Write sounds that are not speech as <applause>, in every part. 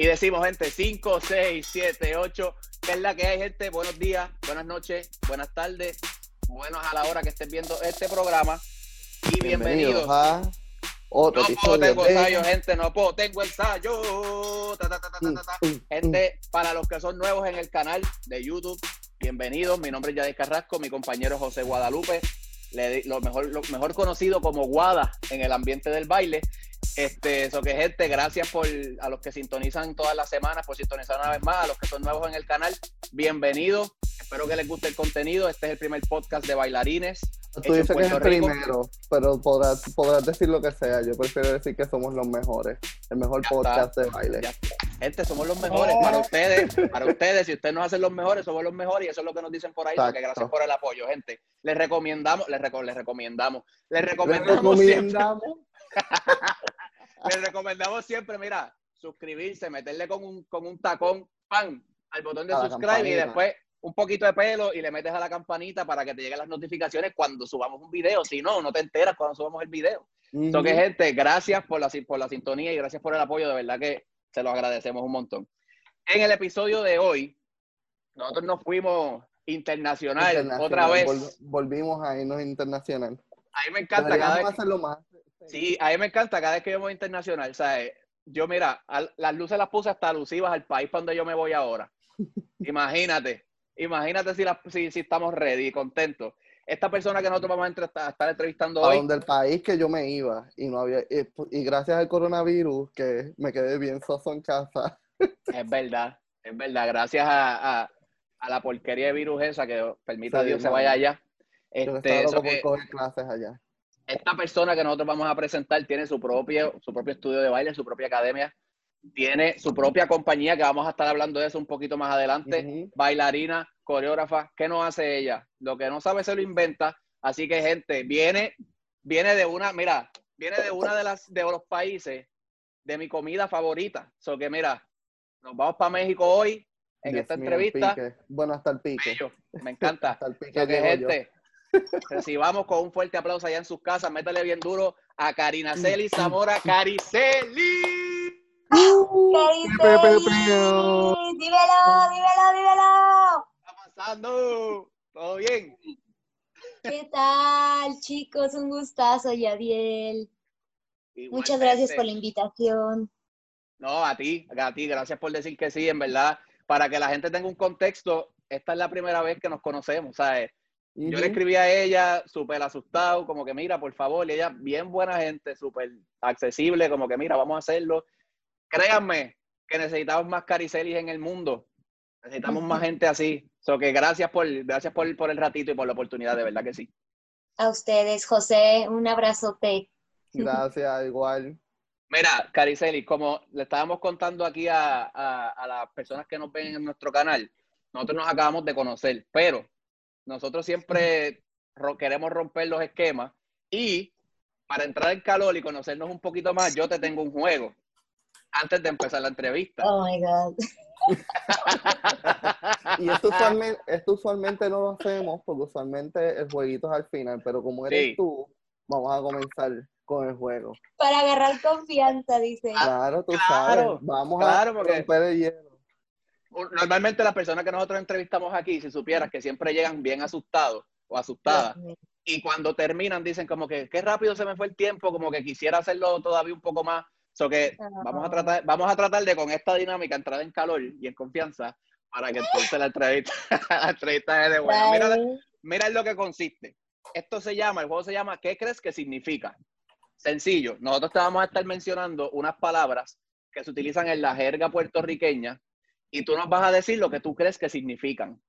Y decimos, gente, 5, 6, 7, 8. ¿Qué es la que hay, gente? Buenos días, buenas noches, buenas tardes, buenos a la hora que estén viendo este programa. Y bienvenidos. Bienvenidos a otro No puedo, tengo de- ensayo, gente, no puedo, tengo ensayo. Ta, ta. Mm, mm, Gente, para los que son nuevos en el canal de YouTube, bienvenidos. Mi nombre es Yadier Carrasco, mi compañero José Guadalupe, le lo, mejor, lo mejor conocido como Guada en el ambiente del baile. Este, eso que gente, gracias por a los que sintonizan todas las semanas, por sintonizar una vez más, a los que son nuevos en el canal, bienvenidos. Espero que les guste el contenido. Este es el primer podcast de bailarines. Tú dices que es el Rico. primero, pero podrás, podrás decir lo que sea. Yo prefiero decir que somos los mejores. El mejor Ya podcast de baile. Ya. Gente, somos los mejores. Oh. Para ustedes, para ustedes, si ustedes nos hacen los mejores, somos los mejores y eso es lo que nos dicen por ahí. así que gracias por el apoyo, gente. Les recomendamos, les, reco- les recomendamos, les Les recomendamos siempre, recomendamos. <laughs> les recomendamos siempre, mira, suscribirse, meterle con un, con un tacón, pan, al botón de subscribe y después un poquito de pelo y le metes a la campanita para que te lleguen las notificaciones cuando subamos un video. Si no, no te enteras cuando subamos el video. Ujú. gente, gracias por la, por la sintonía y gracias por el apoyo. De verdad que se los agradecemos un montón. En el episodio de hoy, nosotros nos fuimos internacional, Internacional. otra vez. Vol- volvimos a irnos internacional. A mí me encanta cada vez. hacerlo más. Sí, a mí me encanta cada vez que vemos internacional. ¿sabes? Yo, mira, al- las luces las puse hasta alusivas al país para donde yo me voy ahora. <laughs> Imagínate, imagínate si, las- si, si estamos ready, contentos. Esta persona que nosotros vamos a, entre- a estar entrevistando A hoy, donde el país que yo me iba y no había y, y gracias al coronavirus que me quedé bien soso en casa. <laughs> Es verdad, es verdad. Gracias a, a- a la porquería de virus esa que permita a Dios se no. vaya allá. Yo Este, estaba eso loco que por coger clases allá. Esta persona que nosotros vamos a presentar tiene su propio, su propio estudio de baile, su propia academia, tiene su propia compañía, que vamos a estar hablando de eso un poquito más adelante. Bailarina, coreógrafa, ¿qué no hace ella? Lo que no sabe se lo inventa. Así que, gente, viene, viene de una, mira, viene de una de las de los países de mi comida favorita. So que mira, nos vamos para México hoy en Dios esta mío, entrevista. Bueno, hasta el pique. Bello, me encanta. <laughs> Hasta el pique So que, yo. Recibamos con un fuerte aplauso allá en sus casas. Métale bien duro a Karina Celi Zamora. ¡Cariceli! Dímelo, dímelo, dímelo. ¿Qué está pasando? ¿Todo bien? ¿Qué tal, chicos? Un gustazo, Yadiel. Muchas gracias por la invitación. No, a ti, a ti, gracias por decir que sí, en verdad. Para que la gente tenga un contexto, esta es la primera vez que nos conocemos, ¿sabes? Yo le escribí a ella súper asustado, como que mira, por favor, y ella bien buena gente, súper accesible, como que mira, vamos a hacerlo. Créanme que necesitamos más caricelis en el mundo. Necesitamos más gente así. So que gracias por, gracias por, por el ratito y por la oportunidad, de verdad que sí. A ustedes, José, un abrazote. Gracias, igual. Mira, Cariceli, como le estábamos contando aquí a, a- a las personas que nos ven en nuestro canal, nosotros nos acabamos de conocer, pero nosotros siempre ro- queremos romper los esquemas y para entrar en calor y conocernos un poquito más, yo te tengo un juego antes de empezar la entrevista. Oh my God. <laughs> Y esto usualmente, esto usualmente no lo hacemos porque usualmente el jueguito es al final, pero como eres Sí. tú, vamos a comenzar con el juego. Para agarrar confianza, dice. Claro, tú claro, sabes. Vamos claro, a porque- romper el hielo. Normalmente las personas que nosotros entrevistamos aquí, si supieras que siempre llegan bien asustados o asustadas, y cuando terminan dicen como que qué rápido se me fue el tiempo, como que quisiera hacerlo todavía un poco más. So que Ah. vamos a tratar, vamos a tratar de con esta dinámica entrar en calor y en confianza para que entonces la entrevista, <laughs> la entrevista es de buena. Mira, mira en lo que consiste. Esto se llama, el juego se llama ¿Qué crees que significa? Sencillo. Nosotros te vamos a estar mencionando unas palabras que se utilizan en la jerga puertorriqueña y tú nos vas a decir lo que tú crees que significan.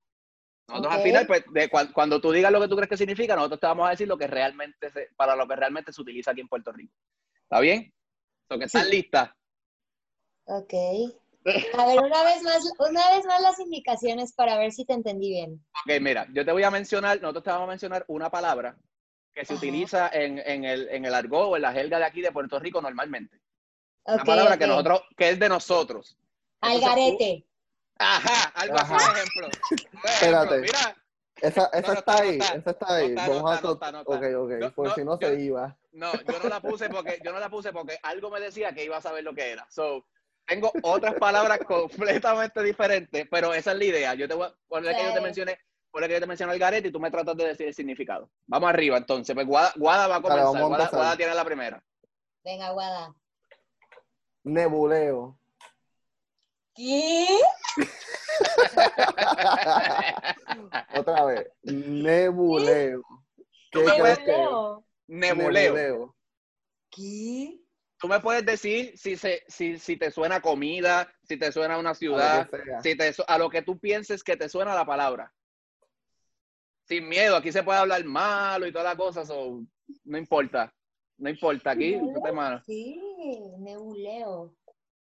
Nosotros al final, pues, de cuan- cuando tú digas lo que tú crees que significa, nosotros te vamos a decir lo que realmente se- para lo que realmente se utiliza aquí en Puerto Rico. ¿Está bien? So, que ¿Estás Sí. lista? Ok. A ver, una vez más, una vez más las indicaciones para ver si te entendí bien. Ok, mira, yo te voy a mencionar, nosotros te vamos a mencionar una palabra que se Ajá. utiliza en, en el, en el argot o en la jerga de aquí de Puerto Rico normalmente. Una Ok, palabra que nosotros, que es de nosotros. Entonces, Algarete. Ajá, algo así, <laughs> un ejemplo. Espérate. Mira, Esa, esa no está está, no ahí, está. esa está ahí. No está, no Vamos está, a no está, no está. Ok, ok, por no, si no yo- se iba. no, yo no la puse porque yo no la puse porque algo me decía que iba a saber lo que era. So, tengo otras <laughs> palabras completamente diferentes, pero esa es la idea. Yo te voy a poner que yo te mencioné, poner que yo te mencioné el garete y tú me tratas de decir el significado. Vamos arriba, entonces. Pues Guada, Guada va a comenzar. a Guada. Guada tiene la primera. Venga, Guada. Nebuleo. ¿Qué? Otra vez. Nebuleo. ¿Qué es? Nebuleo. Nebuleo. ¿Qué? Tú me puedes decir si, se, si, si te suena a comida, si te suena a una A ciudad, sea. si te, a lo que tú pienses que te suena la palabra. Sin miedo, aquí se puede hablar malo y todas las cosas, so, no importa. No importa, aquí, Nebuleo. te. Sí, nebuleo.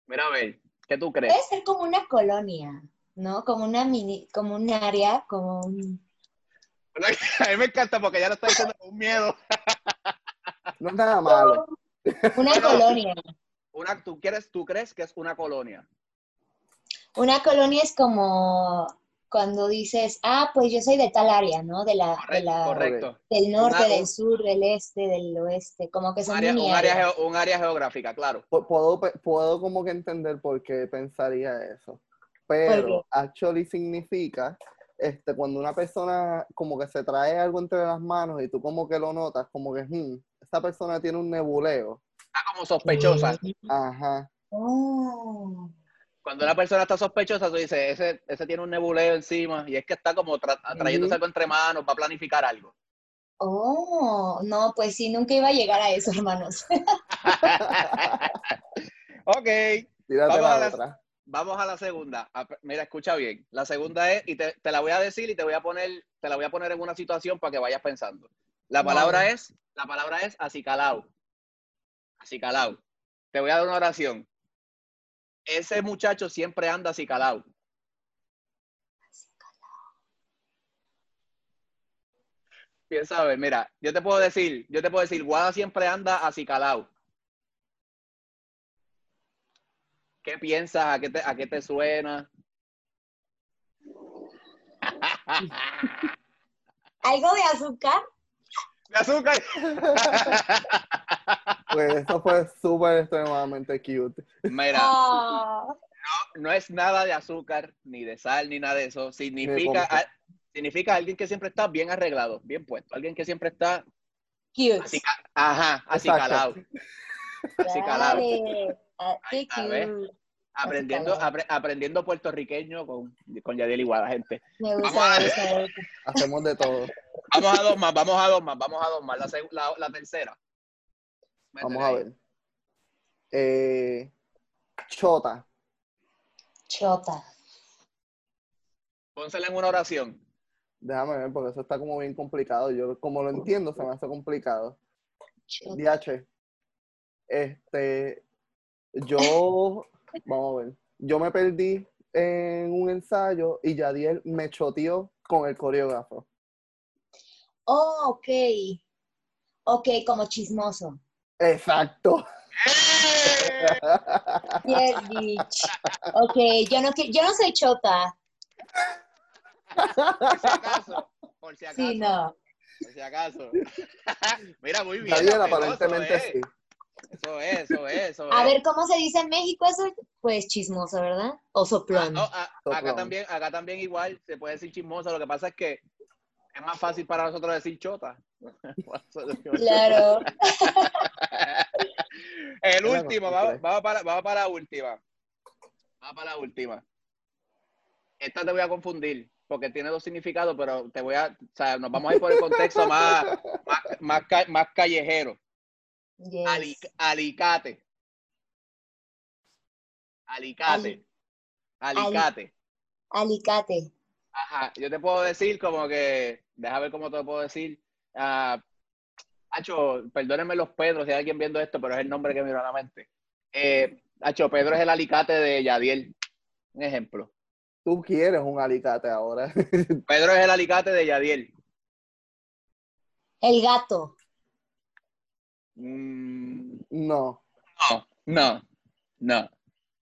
Mira a ver, ¿qué tú crees? Puede ser como una colonia, ¿no? Como una mini, como un área, como un... <laughs> A mí me encanta porque ya lo está diciendo con miedo. <laughs> No es nada malo. Una colonia. Una, ¿tú, quieres, ¿Tú crees que es una colonia? Una colonia es como cuando dices, ah, pues yo soy de tal área, ¿no? De la, de Correcto. la, correcto. del norte, Una- del sur, del este, del oeste, como que Un son área, mini un, área áreas. geo- un área geográfica, claro. Pu- Puedo, puedo como que entender por qué pensaría eso. Pero actually significa este, cuando una persona como que se trae algo entre las manos y tú como que lo notas, como que "Hmm, esta persona tiene un nebuleo. Está como sospechosa. Ajá. Oh. Cuando una persona está sospechosa, tú dices, ese, ese tiene un nebuleo encima y es que está como tra- trayéndose algo entre manos, va a planificar algo. Oh, no, pues sí, nunca iba a llegar a eso, hermanos. <laughs> ok, Tírate Vamos la a la- otra. vamos a la segunda. Mira, escucha bien. La segunda es, y te, te la voy a decir y te voy a poner, te la voy a poner en una situación para que vayas pensando. La palabra es, la palabra es acicalao. Acicalao. Te voy a dar una oración. Ese muchacho siempre anda acicalao. Piensa a ver, mira, yo te puedo decir, yo te puedo decir, Guada siempre anda acicalao. ¿Qué piensas? ¿A qué te, a qué te suena? <laughs> ¿Algo de azúcar? ¡De azúcar! <laughs> Pues eso fue súper extremadamente cute. Mira, Ah, no es nada de azúcar, ni de sal, ni nada de eso. Significa, a- significa alguien que siempre está bien arreglado, bien puesto. Alguien que siempre está cute. así, ajá, así Exacto. calado. Así calado. Ah, qué cute. Aprendiendo, apre- aprendiendo puertorriqueño con, con Yadiel Iguala, gente. Me gusta, Vamos a- me gusta, me gusta. Hacemos de todo. Vamos a dos más, vamos a dos más, vamos a dos más. La, la, la tercera. Vamos a ver. Eh, chota. Chota. Pónsela en una oración. Déjame ver, porque eso está como bien complicado. Yo, como lo entiendo, se me hace complicado. Chota. DH. Este, yo, vamos a ver. Yo me perdí en un ensayo y Yadiel me choteó con el coreógrafo. Oh, ok. Ok, como chismoso. Exacto. <laughs> Yes, bitch. Ok, yo no, yo no soy chota. Por si acaso. Por si acaso. Sí, no. Por si acaso. <laughs> Mira, muy bien. Apeloso, aparentemente eh. sí. Eso es, eso es, eso A es. ver, ¿cómo se dice en México eso? Pues chismoso, ¿verdad? O Ah, soplón. no, a- acá también, acá también igual se puede decir chismoso. Lo que pasa es que es más fácil para nosotros decir chota. <laughs> Claro. El último, vamos, vamos para, vamos para la última. Vamos para la última. Esta te voy a confundir porque tiene dos significados, pero te voy a, o sea, nos vamos a ir por el contexto más, <laughs> más, más, ca- más callejero. Yes. Ali- alicate. Alicate. Ali- Alicate. Alicate. Ajá. Yo te puedo decir como que, deja ver cómo te puedo decir. Ah, Hacho, perdónenme los Pedros, si hay alguien viendo esto, pero es el nombre que me vino a la mente. Eh, Hacho, Pedro es el alicate de Yadiel. Un ejemplo. Tú quieres un alicate ahora. <laughs> Pedro es el alicate de Yadiel. El gato. Mm, No. no, no, no.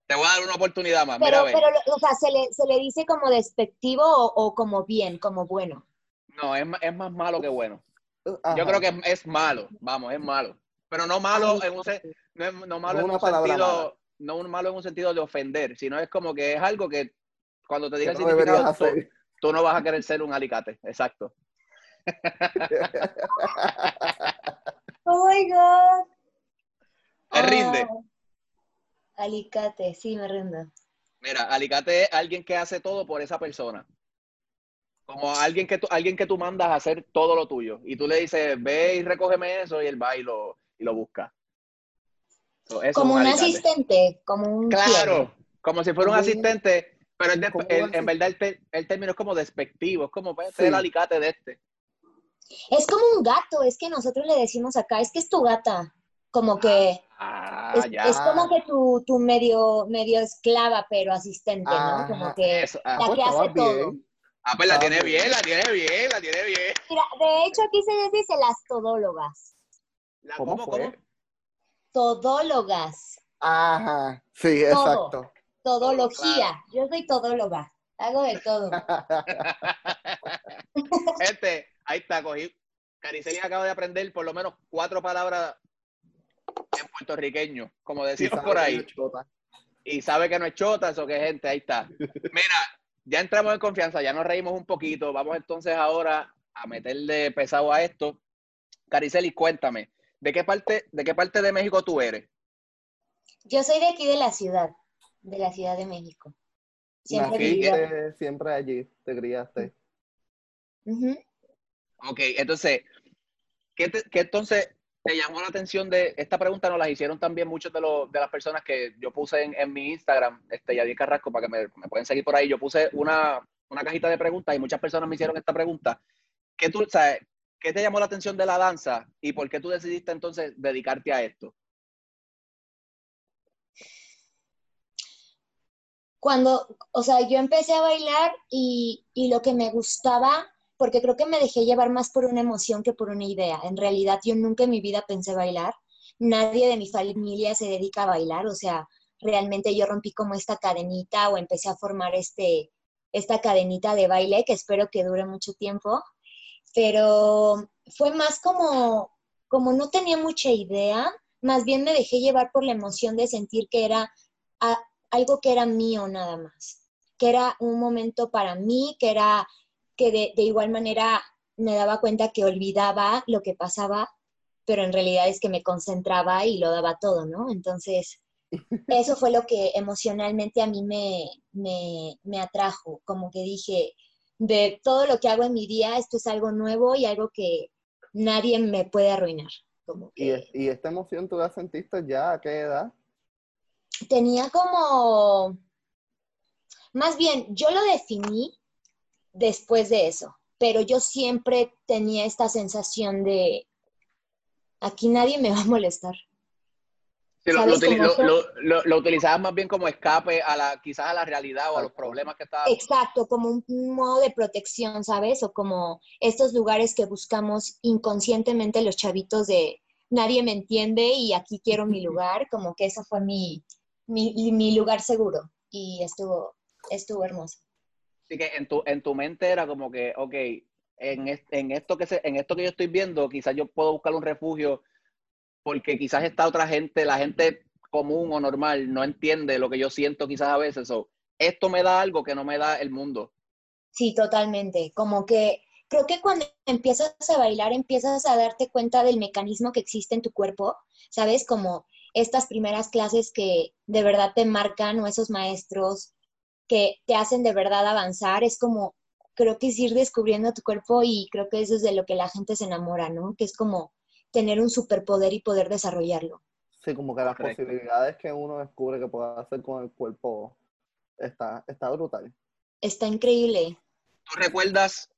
Te voy a dar una oportunidad más. Mira, Pero, a ver. pero, o sea, ¿se le, se le dice como despectivo o, o como bien, como bueno? No, es, es más malo que bueno. Ajá. Yo creo que es, es malo, vamos, es malo. Pero no malo en un no, es- no malo en un palabra sentido, mala. no un malo en un sentido de ofender, sino es como que es algo que cuando te diga el no deberías significado, tú, hacer. tú no vas a querer ser un alicate. Exacto. <laughs> Oh my God. ¿Te rinde? Oh. Alicate, sí, me rindo. Mira, alicate es alguien que hace todo por esa persona. Como alguien que tú, alguien que tú mandas a hacer todo lo tuyo. Y tú le dices, ve y recógeme eso, y él va y lo, y lo busca. So, eso es Como un asistente, como un Claro, como si fuera un Como un- asistente, pero de- un en verdad el, te- el término es como despectivo, es como pues, este es el alicate de este. Es como un gato, es que nosotros le decimos acá, es que es tu gata. Como que Ah, es, como que tu, tu medio, medio esclava, pero asistente, ¿no? Ajá. Como que Eso, ah. la pues que hace todo. Ah, pues la Está tiene bien. bien, la tiene bien, la tiene bien. Mira, de hecho aquí se les dice las todólogas. La- ¿Cómo fue? Todólogas. Ajá, sí, Todo. exacto. Todología. Yo soy todóloga. Hago de todo. <laughs> Este, ahí está, cogí. Cariceli acaba de aprender por lo menos cuatro palabras en puertorriqueño, como decimos por ahí. no y sabe que no es chota, eso que gente, ahí está. Mira, <laughs> ya entramos en confianza, ya nos reímos un poquito, vamos entonces ahora a meterle pesado a esto. Cariceli, cuéntame, ¿de qué parte, de qué parte de México tú eres? Yo soy de aquí de la ciudad, de la Ciudad de México. Siempre. Naciste siempre allí, te criaste. Ok, entonces, ¿qué, te- qué entonces te llamó la atención de esta pregunta? Nos las hicieron también muchos de, de las personas que yo puse en, en mi Instagram, este, Yadier Carrasco, para que me, me pueden seguir por ahí. Yo puse una, una cajita de preguntas y muchas personas me hicieron esta pregunta. ¿Qué, tú, sabes, ¿Qué te llamó la atención de la danza y por qué tú decidiste entonces dedicarte a esto? Cuando, o sea, yo empecé a bailar y, y lo que me gustaba, porque creo que me dejé llevar más por una emoción que por una idea. En realidad yo nunca en mi vida pensé bailar. Nadie de mi familia se dedica a bailar, o sea, realmente yo rompí como esta cadenita o empecé a formar este, esta cadenita de baile que espero que dure mucho tiempo, pero fue más como, como no tenía mucha idea, más bien me dejé llevar por la emoción de sentir que era algo que era mío nada más, que era un momento para mí, que era que de, de igual manera me daba cuenta que olvidaba lo que pasaba, pero en realidad es que me concentraba y lo daba todo, ¿no? Entonces, <laughs> eso fue lo que emocionalmente a mí me, me, me atrajo, como que dije, de todo lo que hago en mi día, esto es algo nuevo y algo que nadie me puede arruinar. Como ¿Y, es- y esta emoción tú la sentiste ya a qué edad? tenía como, más bien, yo lo definí después de eso, pero yo siempre tenía esta sensación de, aquí nadie me va a molestar. Sí, lo, lo, ¿Sabes utili- cómo lo- utilizabas más bien como escape a la, quizás a la realidad o a los problemas que estaba. Exacto, como un, un modo de protección, ¿sabes? O como estos lugares que buscamos inconscientemente los chavitos de nadie me entiende y aquí quiero mi lugar, como que eso fue mi, mi, mi lugar seguro y estuvo, estuvo hermoso. Así que en tu, en tu mente era como que, ok, en, en, esto que se, en esto que yo estoy viendo, quizás yo puedo buscar un refugio porque quizás esta otra gente, la gente común o normal, no entiende lo que yo siento quizás a veces. o esto me da algo que no me da el mundo. Sí, totalmente. Como que creo que cuando empiezas a bailar, empiezas a darte cuenta del mecanismo que existe en tu cuerpo, ¿sabes? Como estas primeras clases que de verdad te marcan o esos maestros que te hacen de verdad avanzar, es como, creo que es ir descubriendo tu cuerpo y creo que eso es de lo que la gente se enamora, ¿no? Que es como tener un superpoder y poder desarrollarlo. Sí, como que las Correcto. posibilidades que uno descubre que puede hacer con el cuerpo está, está brutal. Está increíble. ¿Tú recuerdas,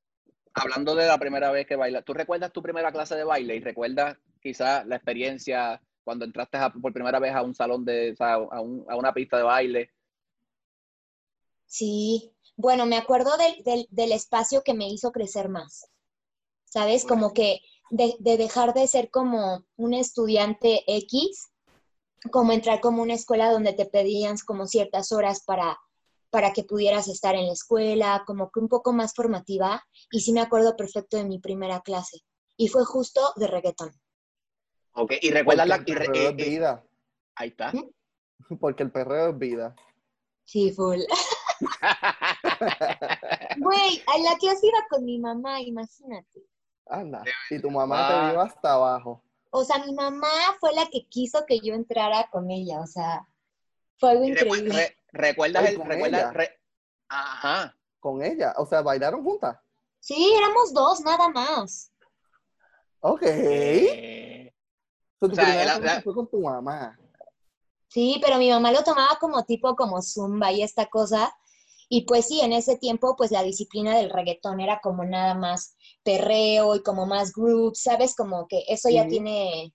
hablando de la primera vez que bailas, tú recuerdas tu primera clase de baile y recuerdas quizás la experiencia cuando entraste a- por primera vez a un salón de, o sea, a, un- a una pista de baile? Sí, bueno, me acuerdo del, del, del espacio que me hizo crecer más, ¿sabes? Como que de, de dejar de ser como un estudiante X, como entrar como una escuela donde te pedían como ciertas horas para, para que pudieras estar en la escuela, como que un poco más formativa, y sí me acuerdo perfecto de mi primera clase, y fue justo de reggaetón. Ok, y recuerdas la... Es y- vida. ahí está. ¿Mm? Porque el perreo es vida. Sí, full. <laughs> Güey, a la que iba con mi mamá, imagínate. Anda, y tu mamá te vio hasta abajo. O sea, mi mamá fue la que quiso que yo entrara con ella, o sea, fue algo increíble. ¿Recuerdas el, recuerdas, Ajá. Con ella, o sea, bailaron juntas. Sí, éramos dos, nada más. Ok. Eh, tu primera fue con tu mamá. Sí, pero mi mamá lo tomaba como tipo como zumba y esta cosa. Y pues sí, en ese tiempo, pues la disciplina del reggaetón era como nada más perreo y como más group, ¿sabes? Como que eso ya tiene,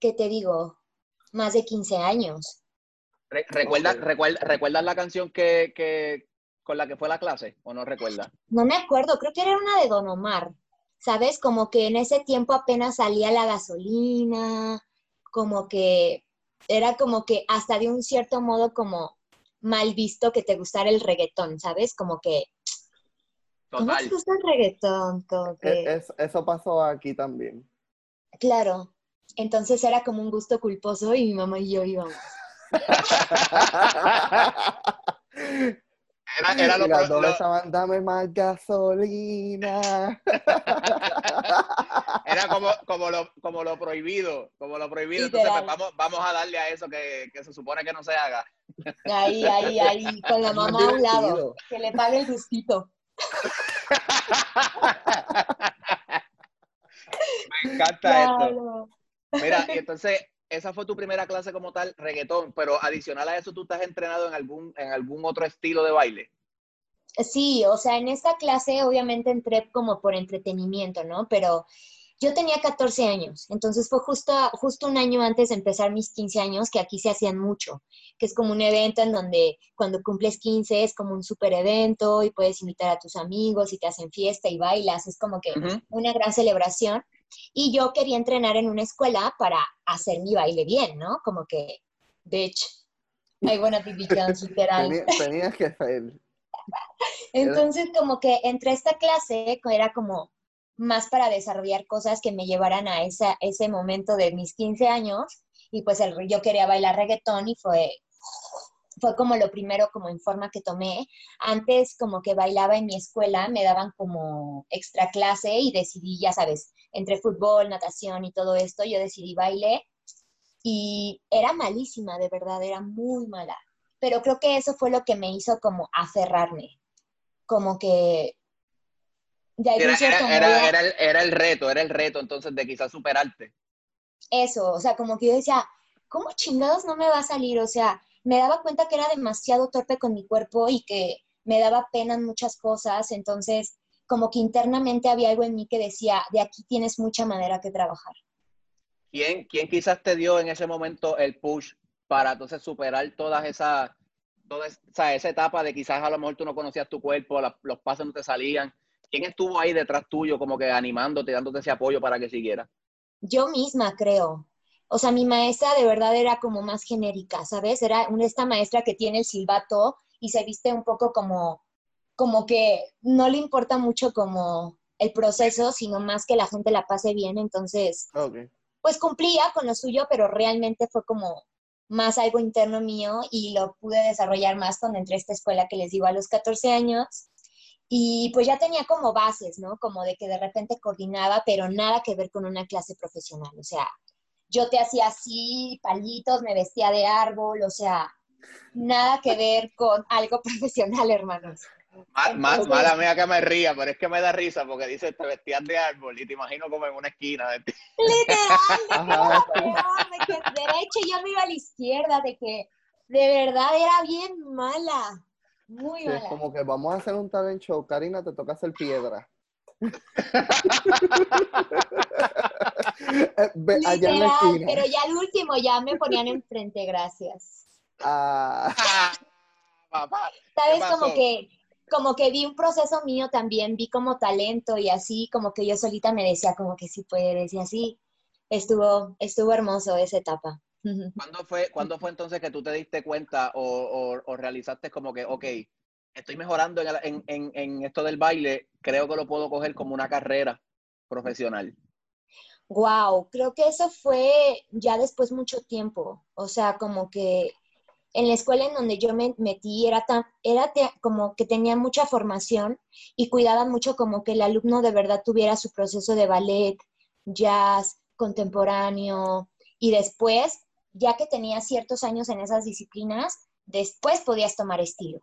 ¿qué te digo? Más de 15 años. ¿Recuerdas, ¿recuerdas la canción que, que, con la que fue la clase o no recuerdas? No me acuerdo, creo que era una de Don Omar, ¿sabes? Como que en ese tiempo apenas salía la gasolina, como que era como que hasta de un cierto modo como mal visto que te gustara el reggaetón, ¿sabes? Como que... ¿Cómo te gusta el reggaetón? E, eso pasó aquí también. Claro. Entonces era como un gusto culposo y mi mamá y yo íbamos. <laughs> Era, era lo, las dos dame más gasolina. <laughs> Era como, como, lo, como lo prohibido, como lo prohibido. Entonces pues, vamos, vamos a darle a eso que, que, se supone que no se haga. Ahí, ahí, ahí, con la mamá a un lado, que le pague el gustito. <laughs> Me encanta esto. Mira, y entonces esa fue tu primera clase como tal, reggaetón, pero adicional a eso, ¿tú estás entrenado en algún, en algún otro estilo de baile? Sí, o sea, en esta clase obviamente entré como por entretenimiento, ¿no? Pero yo tenía 14 años, entonces fue justo, justo un año antes de empezar mis 15 años que aquí se hacían mucho, que es como un evento en donde cuando cumples 15 es como un super evento y puedes invitar a tus amigos y te hacen fiesta y bailas, es como que una gran celebración. Y yo quería entrenar en una escuela para hacer mi baile bien, ¿no? Como que, bitch, I wanna be Beyoncé, <laughs> literal. Tenías que hacer. Entonces, como que entre esta clase era como más para desarrollar cosas que me llevaran a esa, ese momento de mis 15 años. Y pues yo quería bailar reggaetón y fue, fue como lo primero como en forma que tomé. Antes como que bailaba en mi escuela, me daban como extra clase y decidí, ya sabes, entre fútbol, natación y todo esto, yo decidí baile y era malísima, de verdad, era muy mala. Pero creo que eso fue lo que me hizo como aferrarme, como que... era, era, era, el, reto, era el reto entonces de quizás superarte. Eso, o sea, como que yo decía, ¿cómo chingados no me va a salir? O sea, me daba cuenta que era demasiado torpe con mi cuerpo y que me daba pena en muchas cosas, entonces como que internamente había algo en mí que decía, de aquí tienes mucha madera que trabajar. ¿Quién, quién quizás te dio en ese momento el push para entonces superar todas esas, toda esa, esa, etapa de quizás a lo mejor tú no conocías tu cuerpo, los pasos no te salían? ¿Quién estuvo ahí detrás tuyo como que animándote, dándote ese apoyo para que siguiera? Yo misma creo. O sea, mi maestra de verdad era como más genérica, ¿sabes? Era esta maestra que tiene el silbato y se viste un poco como como que no le importa mucho como el proceso, sino más que la gente la pase bien. Entonces, pues cumplía con lo suyo, pero realmente fue como más algo interno mío y lo pude desarrollar más cuando entré a esta escuela que les digo a los 14 años. Y pues ya tenía como bases, ¿no? Como de que de repente coordinaba, pero nada que ver con una clase profesional. O sea, yo te hacía así, palitos, me vestía de árbol, o sea, nada que ver con algo <laughs> profesional, hermanos. Más, mala mía que me ría, pero es que me da risa porque dice te vestías de árbol y te imagino como en una esquina. De Literal, de que derecho yo me iba a la izquierda, de que de verdad era bien mala. Muy mala. Es como que vamos a hacer un talent show, Karina, te toca hacer piedra. <laughs> Eh, Literal, pero ya al último ya me ponían enfrente, gracias. Ah. ¿Sabes? Como que como que vi un proceso mío también, vi como talento y así, como que yo solita me decía como que sí puedes y así. Estuvo, estuvo hermoso esa etapa. ¿Cuándo fue, ¿Cuándo fue entonces que tú te diste cuenta o, o, realizaste como que, ok, estoy mejorando en, en, en, esto del baile, creo que lo puedo coger como una carrera profesional? Wow, creo que eso fue ya después mucho tiempo. O sea, como que en la escuela en donde yo me metí era, tan, era como que tenía mucha formación y cuidaban mucho como que el alumno de verdad tuviera su proceso de ballet, jazz, contemporáneo y después, ya que tenía ciertos años en esas disciplinas, después podías tomar estilo.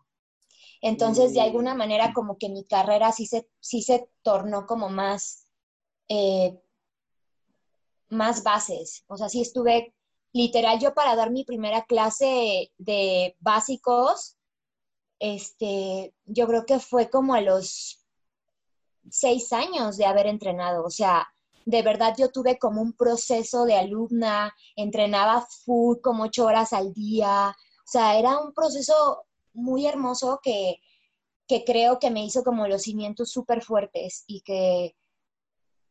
Entonces, de mm. alguna manera, como que mi carrera sí se, sí se tornó como más, eh, más bases. O sea, sí estuve literal yo para dar mi primera clase de básicos, este, yo creo que fue como a los seis años de haber entrenado. O sea, de verdad yo tuve como un proceso de alumna, entrenaba full como ocho horas al día. O sea, era un proceso muy hermoso que, que creo que me hizo como los cimientos súper fuertes y que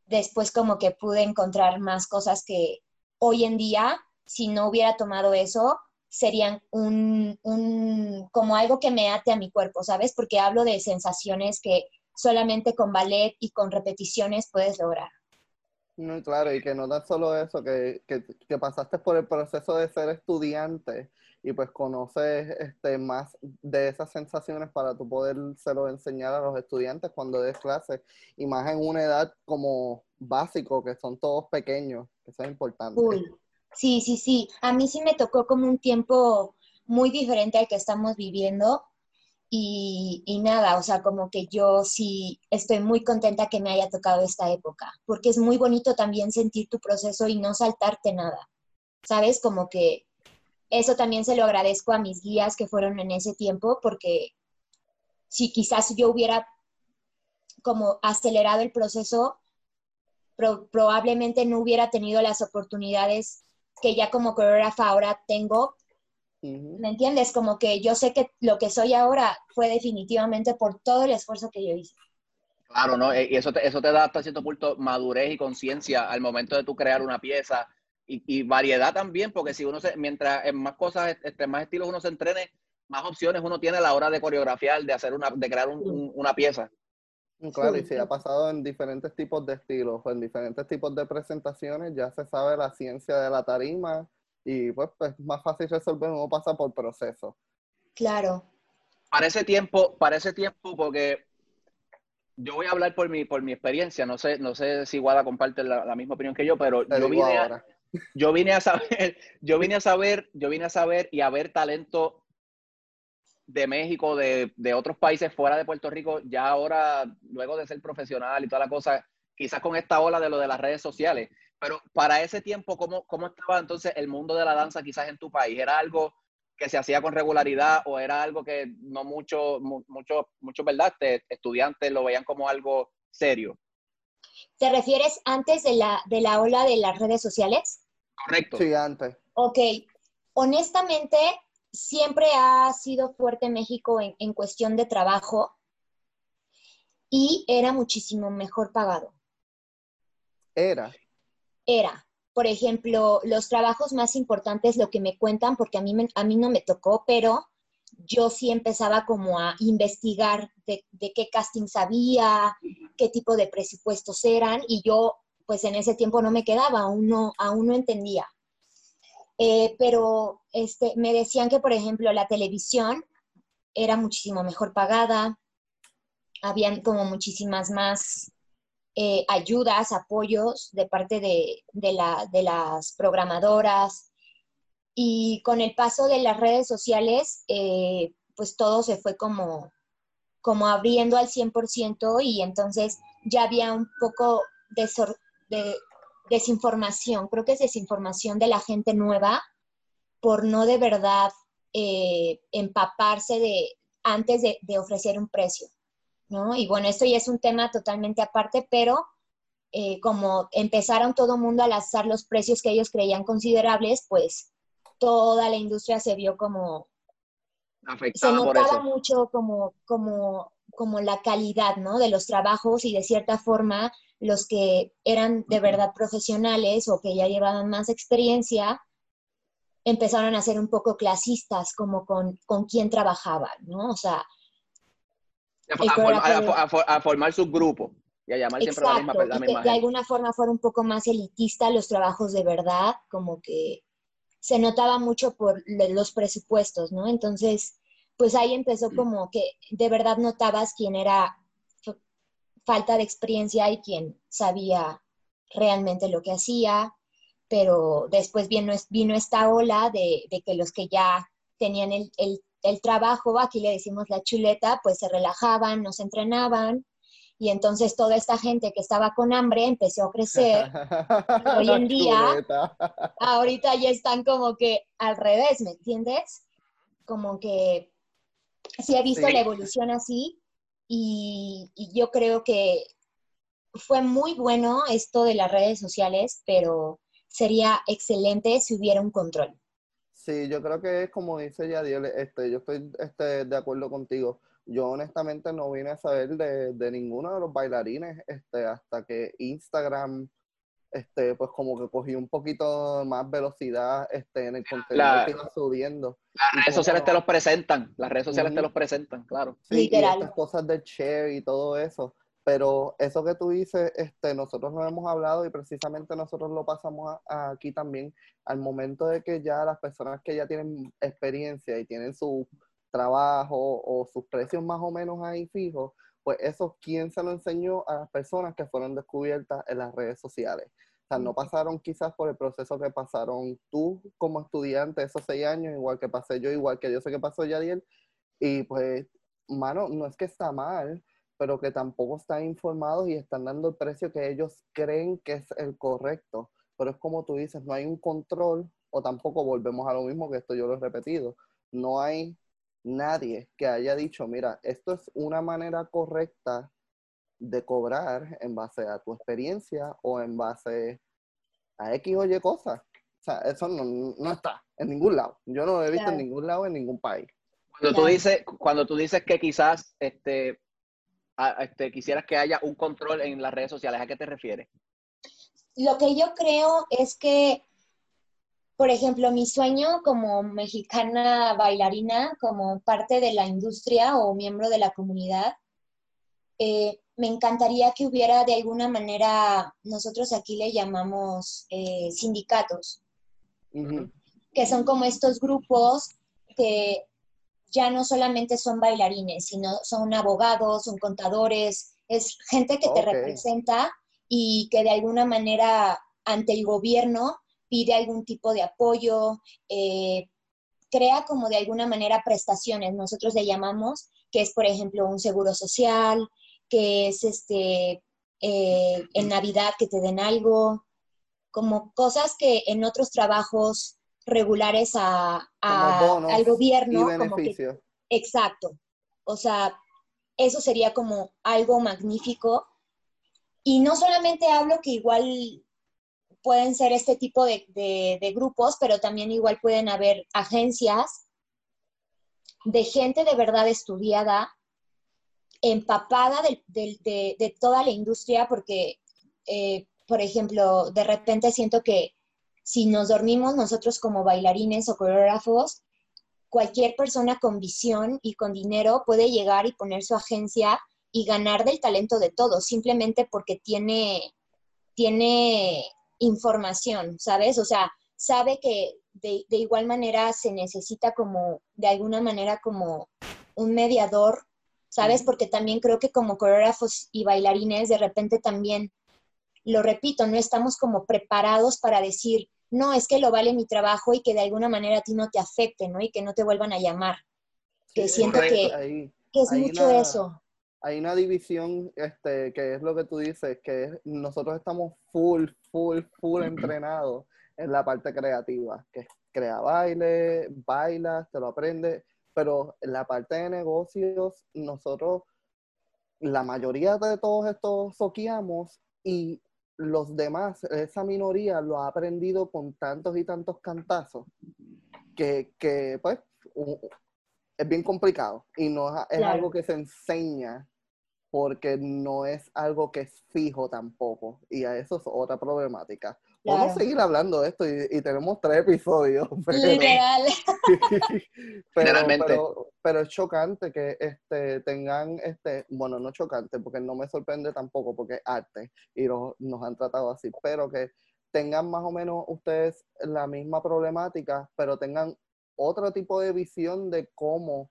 después como que pude encontrar más cosas que hoy en día si no hubiera tomado eso, serían un, como algo que me ate a mi cuerpo, ¿sabes? Porque hablo de sensaciones que solamente con ballet y con repeticiones puedes lograr. No, claro, y que no da solo eso, que, que, pasaste por el proceso de ser estudiante y pues conoces este, más de esas sensaciones para tú lo enseñar a los estudiantes cuando des clases, y más en una edad como básico, que son todos pequeños, que eso es importante. Sí, sí, sí. A mí sí me tocó como un tiempo muy diferente al que estamos viviendo. Y, nada, o sea, como que yo sí estoy muy contenta que me haya tocado esta época, porque es muy bonito también sentir tu proceso y no saltarte nada, ¿sabes? Como que eso también se lo agradezco a mis guías que fueron en ese tiempo, porque si quizás yo hubiera como acelerado el proceso, probablemente no hubiera tenido las oportunidades que ya como coreógrafa ahora tengo. ¿Me entiendes? Como que yo sé que lo que soy ahora fue definitivamente por todo el esfuerzo que yo hice. Claro, ¿no? Eh, y eso te, eso te da hasta cierto punto madurez y conciencia al momento de tú crear una pieza y, variedad también, porque si uno se, mientras en más cosas, este, más estilos uno se entrene, más opciones uno tiene a la hora de coreografiar, de hacer una, de crear una pieza. Claro, y si ha pasado en diferentes tipos de estilos o en diferentes tipos de presentaciones, ya se sabe la ciencia de la tarima y pues, pues es más fácil resolver, uno pasa por proceso. Claro. Para ese tiempo, para ese tiempo, porque yo voy a hablar por mi, por mi experiencia, no sé, no sé si Guada comparte la, misma opinión que yo, pero yo vine, a, <laughs> yo vine a saber, <laughs> yo vine a saber, yo vine a saber y a ver talento de México, de, de, otros países fuera de Puerto Rico, ya ahora, luego de ser profesional y toda la cosa, quizás con esta ola de lo de las redes sociales, pero para ese tiempo, ¿cómo, cómo estaba entonces el mundo de la danza quizás en tu país? ¿Era algo que se hacía con regularidad o era algo que no mucho, mucho, mucho, ¿verdad? estudiantes lo veían como algo serio. ¿Te refieres antes de la, de la ola de las redes sociales? Correcto. Sí, antes. Ok. Honestamente, siempre ha sido fuerte México en, cuestión de trabajo y era muchísimo mejor pagado. Era. Era. Por ejemplo, los trabajos más importantes, lo que me cuentan, porque a mí, a mí no me tocó, pero yo sí empezaba como a investigar de, qué castings había, qué tipo de presupuestos eran, y yo pues en ese tiempo no me quedaba, aún no, aún no entendía. Eh, pero este, me decían que, por ejemplo, la televisión era muchísimo mejor pagada, habían como muchísimas más eh, ayudas, apoyos de parte de, las programadoras. Y con el paso de las redes sociales, eh, pues todo se fue como, como abriendo al 100% y entonces ya había un poco de, de, desinformación, creo que es desinformación de la gente nueva por no de verdad eh, empaparse de antes de, ofrecer un precio, ¿no? Y bueno, esto ya es un tema totalmente aparte, pero eh, como empezaron todo el mundo a lanzar los precios que ellos creían considerables, pues toda la industria se vio como... Afectada se notaba mucho como, como, como la calidad, ¿no? De los trabajos y de cierta forma los que eran de verdad profesionales o que ya llevaban más experiencia, empezaron a ser un poco clasistas, como con, con quién trabajaban, ¿no? O sea... A, formar su grupo y a llamar siempre la misma, la De alguna forma fueron un poco más elitistas los trabajos de verdad, como que se notaba mucho por los presupuestos, ¿no? Entonces, pues ahí empezó como que de verdad notabas quién era falta de experiencia y quién sabía realmente lo que hacía, pero después vino, vino esta ola de, que los que ya tenían el, el, trabajo, aquí le decimos la chuleta, pues se relajaban, nos entrenaban, y entonces toda esta gente que estaba con hambre empezó a crecer. <laughs> Hoy en día, ahorita ya están como que al revés, ¿me entiendes? Como que sí he visto la evolución así y, yo creo que fue muy bueno esto de las redes sociales, pero sería excelente si hubiera un control. Sí, yo creo que es como dice Yadiel, este, yo estoy este, de acuerdo contigo. Yo honestamente no vine a saber de, de ninguno de los bailarines este, hasta que Instagram este, pues como que cogí un poquito más velocidad este, en el contenido que iba subiendo. Las redes sociales te los presentan, las redes sociales te los presentan, claro. Sí, Literal. y estas cosas de share y todo eso. Pero eso que tú dices, este, nosotros lo hemos hablado y precisamente nosotros lo pasamos aquí también, al momento de que ya las personas que ya tienen experiencia y tienen su trabajo o sus precios más o menos ahí fijos, pues eso, ¿quién se lo enseñó a las personas que fueron descubiertas en las redes sociales? O sea, no pasaron quizás por el proceso que pasaron tú como estudiante esos seis años, igual que pasé yo, igual que yo sé que pasó Yadiel. Y pues, mano, no es que está mal, pero que tampoco están informados y están dando el precio que ellos creen que es el correcto. Pero es como tú dices, no hay un control o tampoco volvemos a lo mismo que esto yo lo he repetido. No hay nadie que haya dicho, mira, esto es una manera correcta de cobrar en base a tu experiencia o en base a X o Y cosas. O sea, eso no, está en ningún lado. Yo no lo he visto en ningún lado, en ningún país. Cuando tú dices, cuando tú dices que quizás este, este, quisieras que haya un control en las redes sociales, ¿a qué te refieres? Lo que yo creo es que por ejemplo, mi sueño como mexicana bailarina, como parte de la industria o miembro de la comunidad, eh, me encantaría que hubiera de alguna manera, nosotros aquí le llamamos eh, sindicatos, que son como estos grupos que ya no solamente son bailarines, sino son abogados, son contadores, es gente que te representa y que de alguna manera ante el gobierno pide algún tipo de apoyo, eh, crea como de alguna manera prestaciones, nosotros le llamamos, que es por ejemplo un seguro social, que es este, eh, en Navidad que te den algo, como cosas que en otros trabajos regulares a, al gobierno. Como que, exacto. O sea, eso sería como algo magnífico. Y no solamente hablo que igual pueden ser este tipo de, grupos, pero también igual pueden haber agencias de gente de verdad estudiada, empapada de, toda la industria, porque, eh, por ejemplo, de repente siento que si nos dormimos nosotros como bailarines o coreógrafos, cualquier persona con visión y con dinero puede llegar y poner su agencia y ganar del talento de todos, simplemente porque tiene, tiene información, ¿sabes? O sea, sabe que de, igual manera se necesita como, de alguna manera como un mediador, ¿sabes? Porque también creo que como coreógrafos y bailarines de repente también, lo repito, no estamos como preparados para decir, no, es que lo vale mi trabajo y que de alguna manera a ti no te afecte, ¿no? Y que no te vuelvan a llamar. Que siento que, es mucho eso hay una división, este, que es lo que tú dices, que nosotros estamos full, full, full entrenados en la parte creativa, que crea baile, baila, te lo aprende, pero en la parte de negocios, nosotros, la mayoría de todos estos soqueamos y los demás, esa minoría lo ha aprendido con tantos y tantos cantazos que, que pues, es bien complicado y no es, algo que se enseña porque no es algo que es fijo tampoco y a eso es otra problemática. Vamos a seguir hablando de esto y, tenemos tres episodios. <laughs> Pero, <laughs> pero, pero, es chocante que este, tengan, este, bueno, no chocante porque no me sorprende tampoco porque es arte y nos han tratado así, pero que tengan más o menos ustedes la misma problemática, pero tengan otro tipo de visión de cómo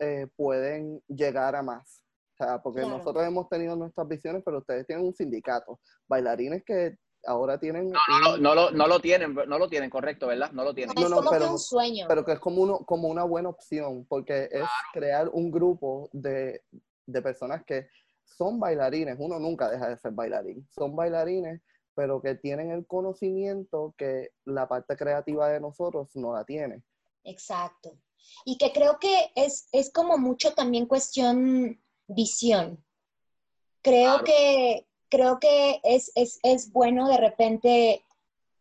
eh, pueden llegar a más. O sea, porque nosotros hemos tenido nuestras visiones, pero ustedes tienen un sindicato. Bailarines que ahora tienen... No, no, lo, no lo tienen, no lo tienen, correcto, ¿verdad? No lo tienen. Es como pero, un sueño. Pero que es como, uno, como una buena opción, porque es crear un grupo de, de personas que son bailarines. Uno nunca deja de ser bailarín. Son bailarines, pero que tienen el conocimiento que la parte creativa de nosotros no la tiene. Exacto. Y que creo que es, es como mucho también cuestión visión. Creo que, creo que es, es, es, bueno de repente,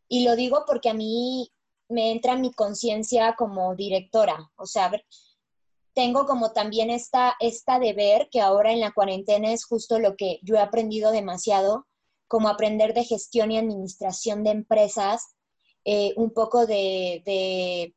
y lo digo porque a mí me entra mi conciencia como directora, o sea, tengo como también esta, esta deber que ahora en la cuarentena es justo lo que yo he aprendido demasiado, como aprender de gestión y administración de empresas, eh, un poco de, de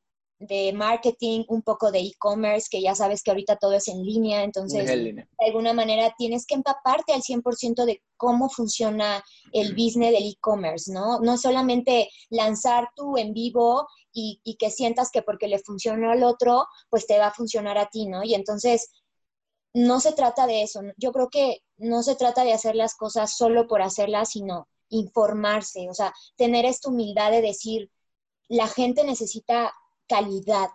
marketing, un poco de e-commerce, que ya sabes que ahorita todo es en línea, entonces de alguna manera tienes que empaparte al 100% de cómo funciona el business del e-commerce, ¿no? No solamente lanzar tú en vivo y, y, que sientas que porque le funciona al otro, pues te va a funcionar a ti, ¿no? Y entonces no se trata de eso, yo creo que no se trata de hacer las cosas solo por hacerlas, sino informarse, o sea, tener esta humildad de decir, la gente necesita calidad.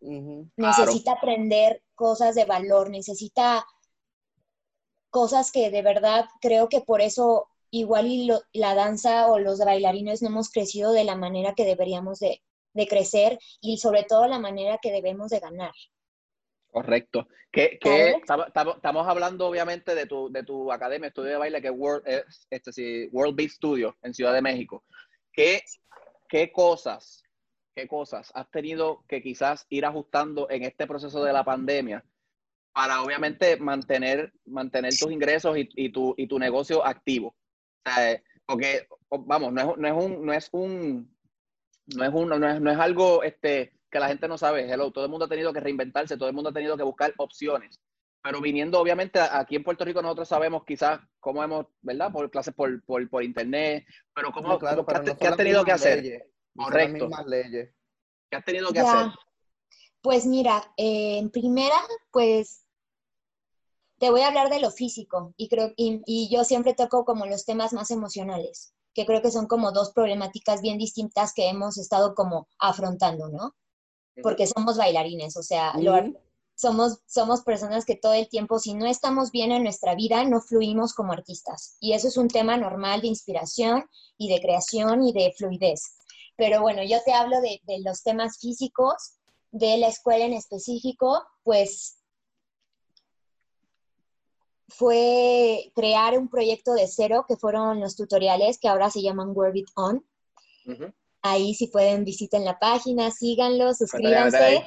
Necesita aprender cosas de valor, necesita cosas que de verdad creo que por eso igual y la danza o los bailarines no hemos crecido de la manera que deberíamos de, crecer y sobre todo la manera que debemos de ganar. Correcto. Que, estamos hablando obviamente de tu, de tu academia, estudio de baile, que es World, este, sí, World Beat Studio en Ciudad de México. ¿Qué, qué cosas qué cosas has tenido que quizás ir ajustando en este proceso de la pandemia para obviamente mantener, mantener tus ingresos y, tu, y tu negocio activo? O sea, porque, vamos, no es, no es un, no es un, no es, un, no es, no es algo este, que la gente no sabe. Hello, todo el mundo ha tenido que reinventarse, todo el mundo ha tenido que buscar opciones. Pero viniendo, obviamente, aquí en Puerto Rico nosotros sabemos quizás cómo hemos, ¿verdad? Por clases por, por, por internet, pero cómo, claro, ¿qué, has tenido que hacer? Correcto. leyes. ¿Qué has tenido que hacer? Pues mira, eh, en primera, pues te voy a hablar de lo físico y creo y, yo siempre toco como los temas más emocionales, que creo que son como dos problemáticas bien distintas que hemos estado como afrontando, ¿no? Porque somos bailarines, o sea, somos, somos personas que todo el tiempo, si no estamos bien en nuestra vida, no fluimos como artistas. Y eso es un tema normal de inspiración y de creación y de fluidez. Pero bueno, yo te hablo de, los temas físicos, de la escuela en específico, pues fue crear un proyecto de cero, que fueron los tutoriales que ahora se llaman Word It On. Ahí si pueden visiten la página, síganlo, suscríbanse.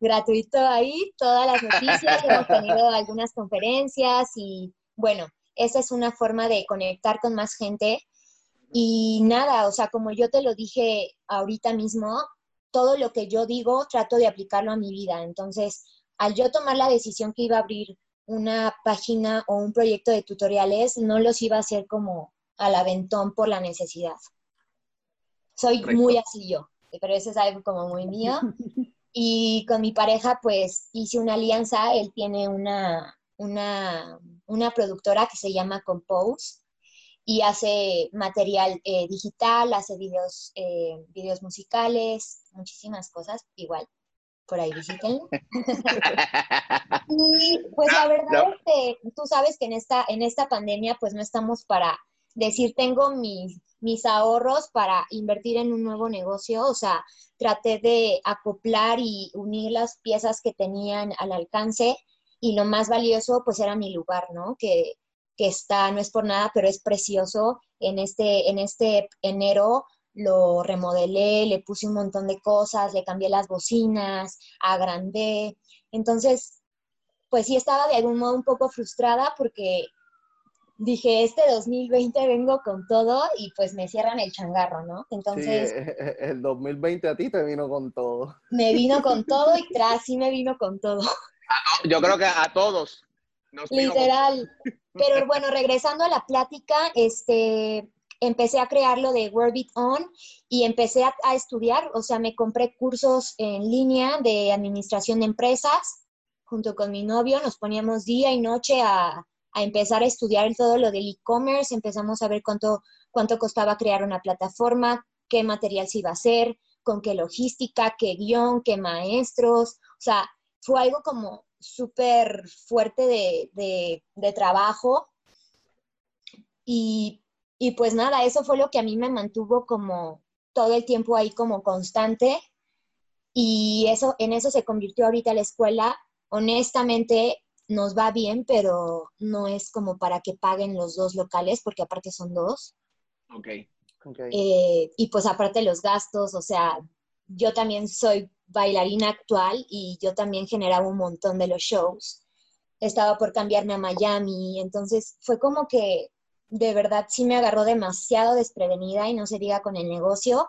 Gratuito ahí, todas las noticias, <laughs> hemos tenido algunas conferencias y bueno, esa es una forma de conectar con más gente y nada, o sea, como yo te lo dije ahorita mismo, todo lo que yo digo trato de aplicarlo a mi vida. Entonces, al yo tomar la decisión que iba a abrir una página o un proyecto de tutoriales, no los iba a hacer como al aventón por la necesidad. Soy muy así yo, pero eso es algo como muy mío. <laughs> Y con mi pareja, pues hice una alianza. Él tiene una, una, una productora que se llama Compose y hace material eh, digital, hace videos, eh, videos musicales, muchísimas cosas, igual, por ahí visítenlo. <laughs> y pues la verdad es que tú sabes que en esta, en esta pandemia pues no estamos para decir tengo mis, mis ahorros para invertir en un nuevo negocio, o sea, traté de acoplar y unir las piezas que tenían al alcance y lo más valioso pues era mi lugar, ¿no? Que, que está, no es por nada, pero es precioso. En este, en este enero lo remodelé, le puse un montón de cosas, le cambié las bocinas, agrandé. Entonces, pues sí estaba de algún modo un poco frustrada porque dije, este 2020 vengo con todo y pues me cierran el changarro, ¿no? Entonces... Sí, <laughs> el 2020 a ti te vino con todo. Me vino con todo y tras sí me vino con todo. Yo creo que a todos. Literal. Pero <laughs> bueno, regresando a la plática, este, empecé a crear lo de It On y empecé a, estudiar, o sea, me compré cursos en línea de administración de empresas junto con mi novio, nos poníamos día y noche a, a empezar a estudiar todo lo del e-commerce, empezamos a ver cuánto, cuánto costaba crear una plataforma, qué material se iba a hacer, con qué logística, qué guion, qué maestros, o sea, fue algo como súper fuerte de, de, trabajo. Y, y pues nada, eso fue lo que a mí me mantuvo como todo el tiempo ahí como constante. Y eso, en eso se convirtió ahorita la escuela. Honestamente, nos va bien, pero no es como para que paguen los dos locales, porque aparte son dos. Ok. okay. Eh, y pues aparte los gastos, o sea, yo también soy bailarina actual y yo también generaba un montón de los shows. Estaba por cambiarme a Miami, entonces fue como que de verdad sí me agarró demasiado desprevenida y no se diga con el negocio.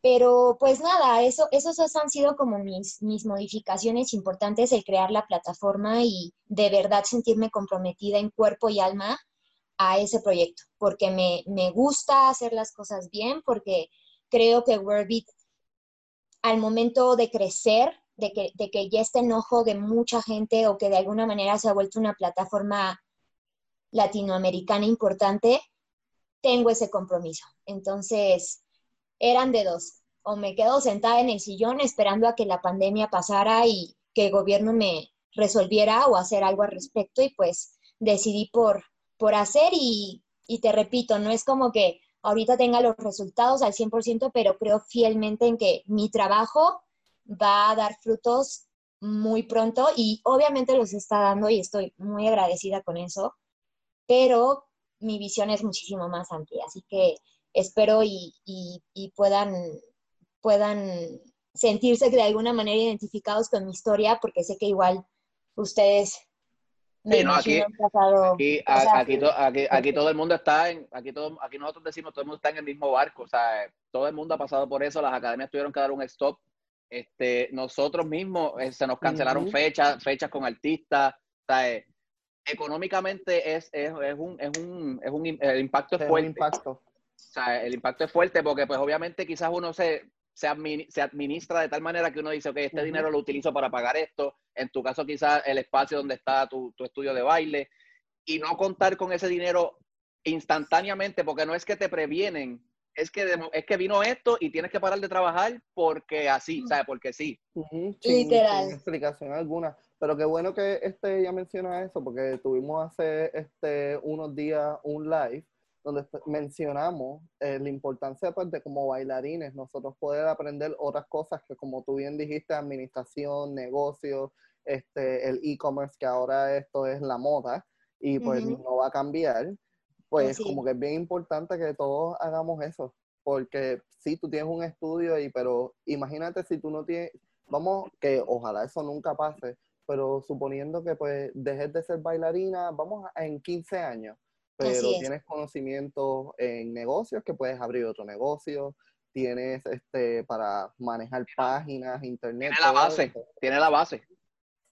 Pero pues nada, eso, esos han sido como mis, mis modificaciones importantes, el crear la plataforma y de verdad sentirme comprometida en cuerpo y alma a ese proyecto, porque me, me gusta hacer las cosas bien, porque creo que Wordbeat al momento de crecer, de que, de ya este enojo de mucha gente o que de alguna manera se ha vuelto una plataforma latinoamericana importante, tengo ese compromiso. Entonces, eran de dos. O me quedo sentada en el sillón esperando a que la pandemia pasara y que el gobierno me resolviera o hacer algo al respecto y pues decidí por, por hacer y, y te repito, no es como que ahorita tenga los resultados al 100%, pero creo fielmente en que mi trabajo va a dar frutos muy pronto y obviamente los está dando y estoy muy agradecida con eso, pero mi visión es muchísimo más amplia, así que espero y, puedan, puedan sentirse de alguna manera identificados con mi historia, porque sé que igual ustedes aquí, aquí, aquí, todo el mundo está en, aquí todo, aquí nosotros decimos todo el mundo está en el mismo barco, o sea, todo el mundo ha pasado por eso, las academias tuvieron que dar un stop, este, nosotros mismos eh, se nos cancelaron fechas, fechas con artistas, o sea, eh, económicamente es, es, es, un, es, un, es un, el impacto es, fuerte. Impacto. O sea, el impacto es fuerte porque pues obviamente quizás uno se, se, administra de tal manera que uno dice, ok, este dinero lo utilizo para pagar esto, en tu caso quizás el espacio donde está tu, estudio de baile, y no contar con ese dinero instantáneamente, porque no es que te previenen, es que, es que vino esto y tienes que parar de trabajar porque así, ¿sabes? Porque sí. Literal. explicación alguna. Pero qué bueno que este ya menciona eso, porque tuvimos hace este, unos días un live donde mencionamos eh, la importancia pues, de como bailarines, nosotros poder aprender otras cosas que como tú bien dijiste, administración, negocios, este, el e-commerce, que ahora esto es la moda y pues no va a cambiar, pues como que es bien importante que todos hagamos eso, porque si tú tienes un estudio y pero imagínate si tú no tienes, vamos, que ojalá eso nunca pase, pero suponiendo que pues dejes de ser bailarina, vamos en 15 años pero tienes conocimiento en negocios que puedes abrir otro negocio, tienes este para manejar páginas, internet. Tiene la base, tiene la base.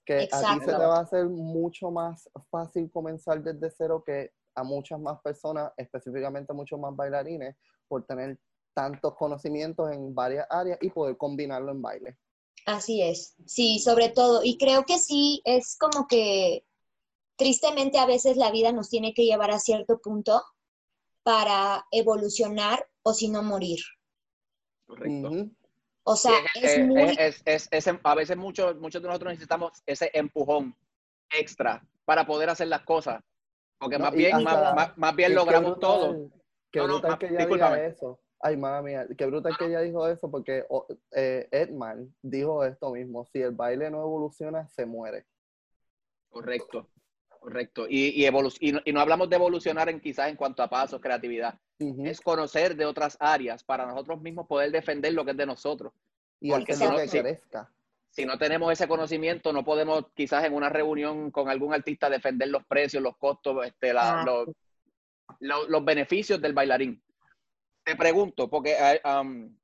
Que a ti se te va a hacer mucho más fácil comenzar desde cero que a muchas más personas, específicamente a muchos más bailarines, por tener tantos conocimientos en varias áreas y poder combinarlo en baile. Así es, sí, sobre todo. Y creo que sí, es como que tristemente a veces la vida nos tiene que llevar a cierto punto para evolucionar o si no morir. Correcto. O sea, es, muy... a veces muchos, muchos de nosotros necesitamos ese empujón extra para poder hacer las cosas. Porque más, bien, más, bien logramos todo. Qué brutal que ella diga eso. Ay, madre mía, qué brutal que ella dijo eso porque eh, Edman dijo esto mismo. Si el baile no evoluciona, se muere. Correcto. Correcto. Y, y, y, no, hablamos de evolucionar en quizás en cuanto a pasos, creatividad. Es conocer de otras áreas para nosotros mismos poder defender lo que es de nosotros. Y Porque si no, si, si no tenemos ese conocimiento, no podemos quizás en una reunión con algún artista defender los precios, los costos, este, la, los, los, beneficios del bailarín. Te pregunto, porque eh, um,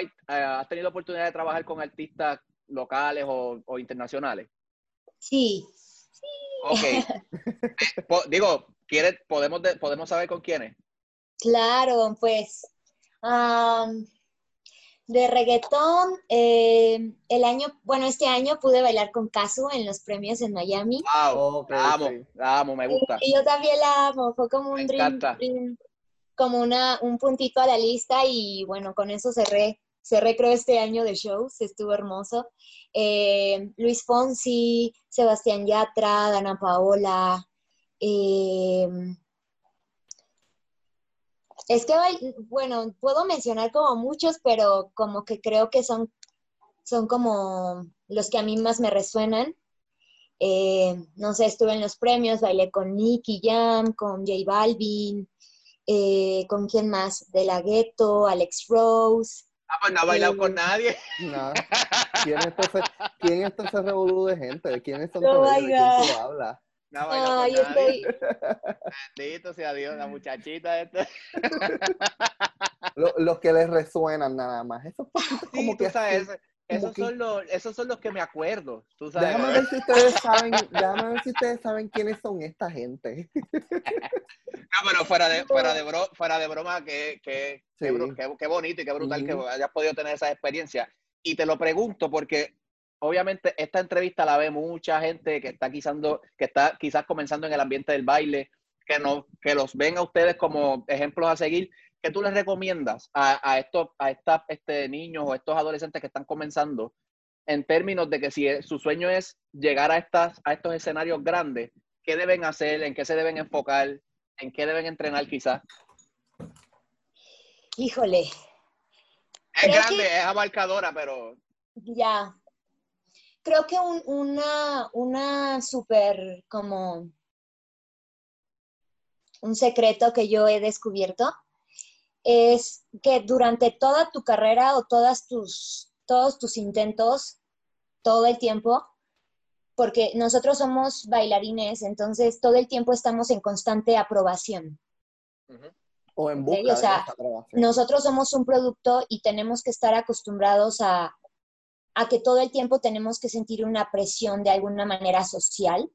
eh, ¿has tenido oportunidad de trabajar con artistas locales o, o internacionales? Sí, Ok. <laughs> Digo, ¿quieres, podemos, podemos saber con quiénes? Claro, pues de reggaetón, eh, el año, bueno, este año pude bailar con Casu en los premios en Miami. Wow, la amo, la amo, me gusta. Y, yo también la amo, fue como un dream, como una, un puntito a la lista y bueno, con eso cerré, cerré creo este año de shows, estuvo hermoso. Eh, Luis Fonsi, Sebastián Yatra, Dana Paola, eh, es que, bueno, puedo mencionar como muchos, pero como que creo que son, son como los que a mí más me resuenan. Eh, no sé, estuve en los premios, bailé con Nicky Jam, con J Balvin, con quién más, De La Ghetto, Alex Rose. Ah, pues no ha bailado con nadie. No. ¿Quién es este, quién es este revolú de gente? ¿Quién es este no, ¿De quién habla? No, Ay, estoy... Bendito sea Dios, la muchachita esta. Los, que les resuenan nada más. Esos como que sabes, esos, son los, esos son los que me acuerdo. ¿tú sabes? Déjame ver si ustedes saben, déjame ver si ustedes saben quiénes son esta gente. <laughs> No, pero fuera de, fuera de, bro, fuera de broma, que, que, qué, bonito y qué brutal que hayas podido tener esa experiencia. Y te lo pregunto porque obviamente esta entrevista la ve mucha gente que está quizás, que está quizás comenzando en el ambiente del baile, que, no, que los ven a ustedes como ejemplos a seguir. ¿Qué tú les recomiendas a, a estos a este, niños o estos adolescentes que están comenzando en términos de que si su sueño es llegar a, estas, a estos escenarios grandes, qué deben hacer, en qué se deben enfocar, en qué deben entrenar quizás? Híjole. Es grande, es abarcadora, pero... Ya, creo que una, una súper como un secreto que yo he descubierto es que durante toda tu carrera o todas tus, todos tus intentos, todo el tiempo, porque nosotros somos bailarines, entonces todo el tiempo estamos en constante aprobación. O en busca o sea, nosotros somos un producto y tenemos que estar acostumbrados a, a que todo el tiempo tenemos que sentir una presión de alguna manera social,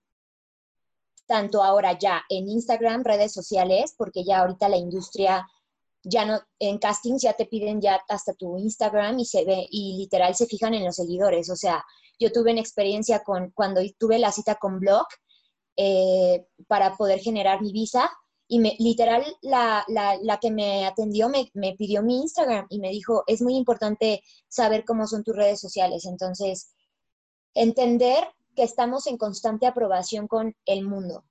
tanto ahora ya en Instagram, redes sociales, porque ya ahorita la industria ya no, en castings ya te piden ya hasta tu Instagram y se ve, y literal se fijan en los seguidores. O sea, yo tuve una experiencia con, cuando tuve la cita con Blog eh, para poder generar mi visa, y me, literal la, que me atendió me, pidió mi Instagram y me dijo, es muy importante saber cómo son tus redes sociales. Entonces, entender que estamos en constante aprobación con el mundo,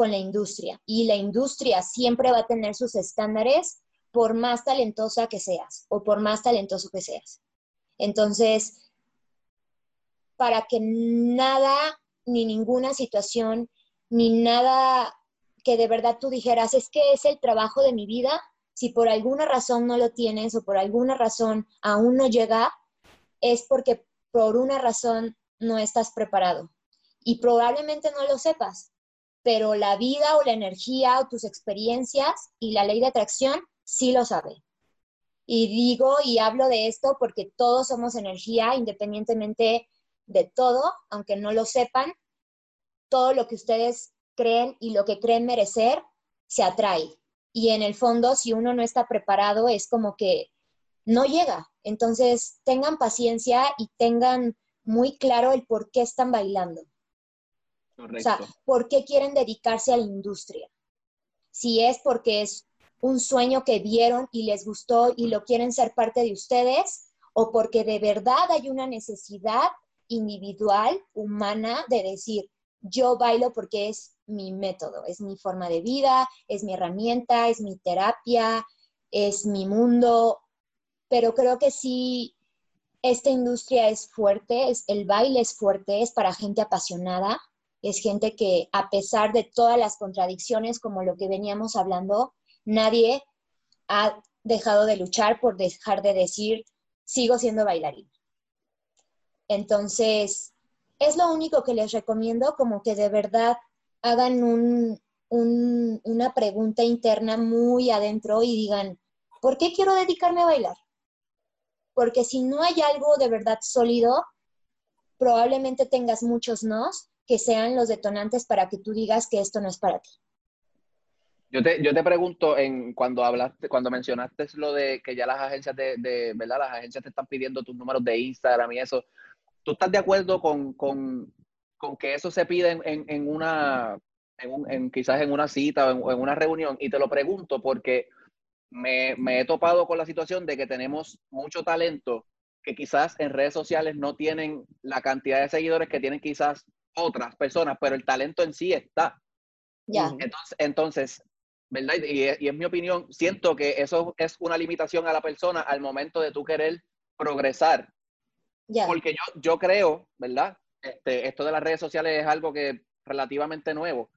con la industria. Y la industria siempre va a tener sus estándares por más talentosa que seas o por más talentoso que seas. Entonces, para que nada, ni ninguna situación, ni nada que de verdad tú dijeras, es que es el trabajo de mi vida, si por alguna razón no lo tienes o por alguna razón aún no llega, es porque por una razón no estás preparado. Y probablemente no lo sepas, pero la vida o la energía o tus experiencias y la ley de atracción sí lo sabe. Y digo y hablo de esto porque todos somos energía, independientemente de todo, aunque no lo sepan, todo lo que ustedes creen y lo que creen merecer se atrae. Y en el fondo, si uno no está preparado, es como que no llega. Entonces, tengan paciencia y tengan muy claro el por qué están bailando. O sea, por qué quieren dedicarse a la industria. Si es porque es un sueño que vieron y les gustó y lo quieren ser parte de ustedes, o porque de verdad hay una necesidad individual, humana, de decir, yo bailo porque es mi método, es mi forma de vida, es mi herramienta, es mi terapia, es mi mundo, pero creo que sí, esta industria es fuerte, es, el baile es fuerte, es para gente apasionada, es gente que a pesar de todas las contradicciones como lo que veníamos hablando, nadie ha dejado de luchar por dejar de decir, sigo siendo bailarín. Entonces, es lo único que les recomiendo, como que de verdad hagan una pregunta interna muy adentro y digan, ¿por qué quiero dedicarme a bailar? Porque si no hay algo de verdad sólido, probablemente tengas muchos nos que sean los detonantes para que tú digas que esto no es para ti. Yo te, yo te pregunto, en, cuando hablaste, cuando mencionaste lo de que ya las agencias de, ¿verdad? Las agencias te están pidiendo tus números de Instagram y eso. ¿Tú estás de acuerdo con, con, con que eso se pide en, en una, en, en, quizás en una cita o en, una reunión? Y te lo pregunto porque me, me he topado con la situación de que tenemos mucho talento que quizás en redes sociales no tienen la cantidad de seguidores que tienen quizás otras personas, pero el talento en sí está. Ya. Entonces, entonces ¿verdad? Y, y, es mi opinión, siento que eso es una limitación a la persona al momento de tú querer progresar. Ya. Porque yo, yo creo, ¿verdad? Este, esto de las redes sociales es algo que relativamente nuevo,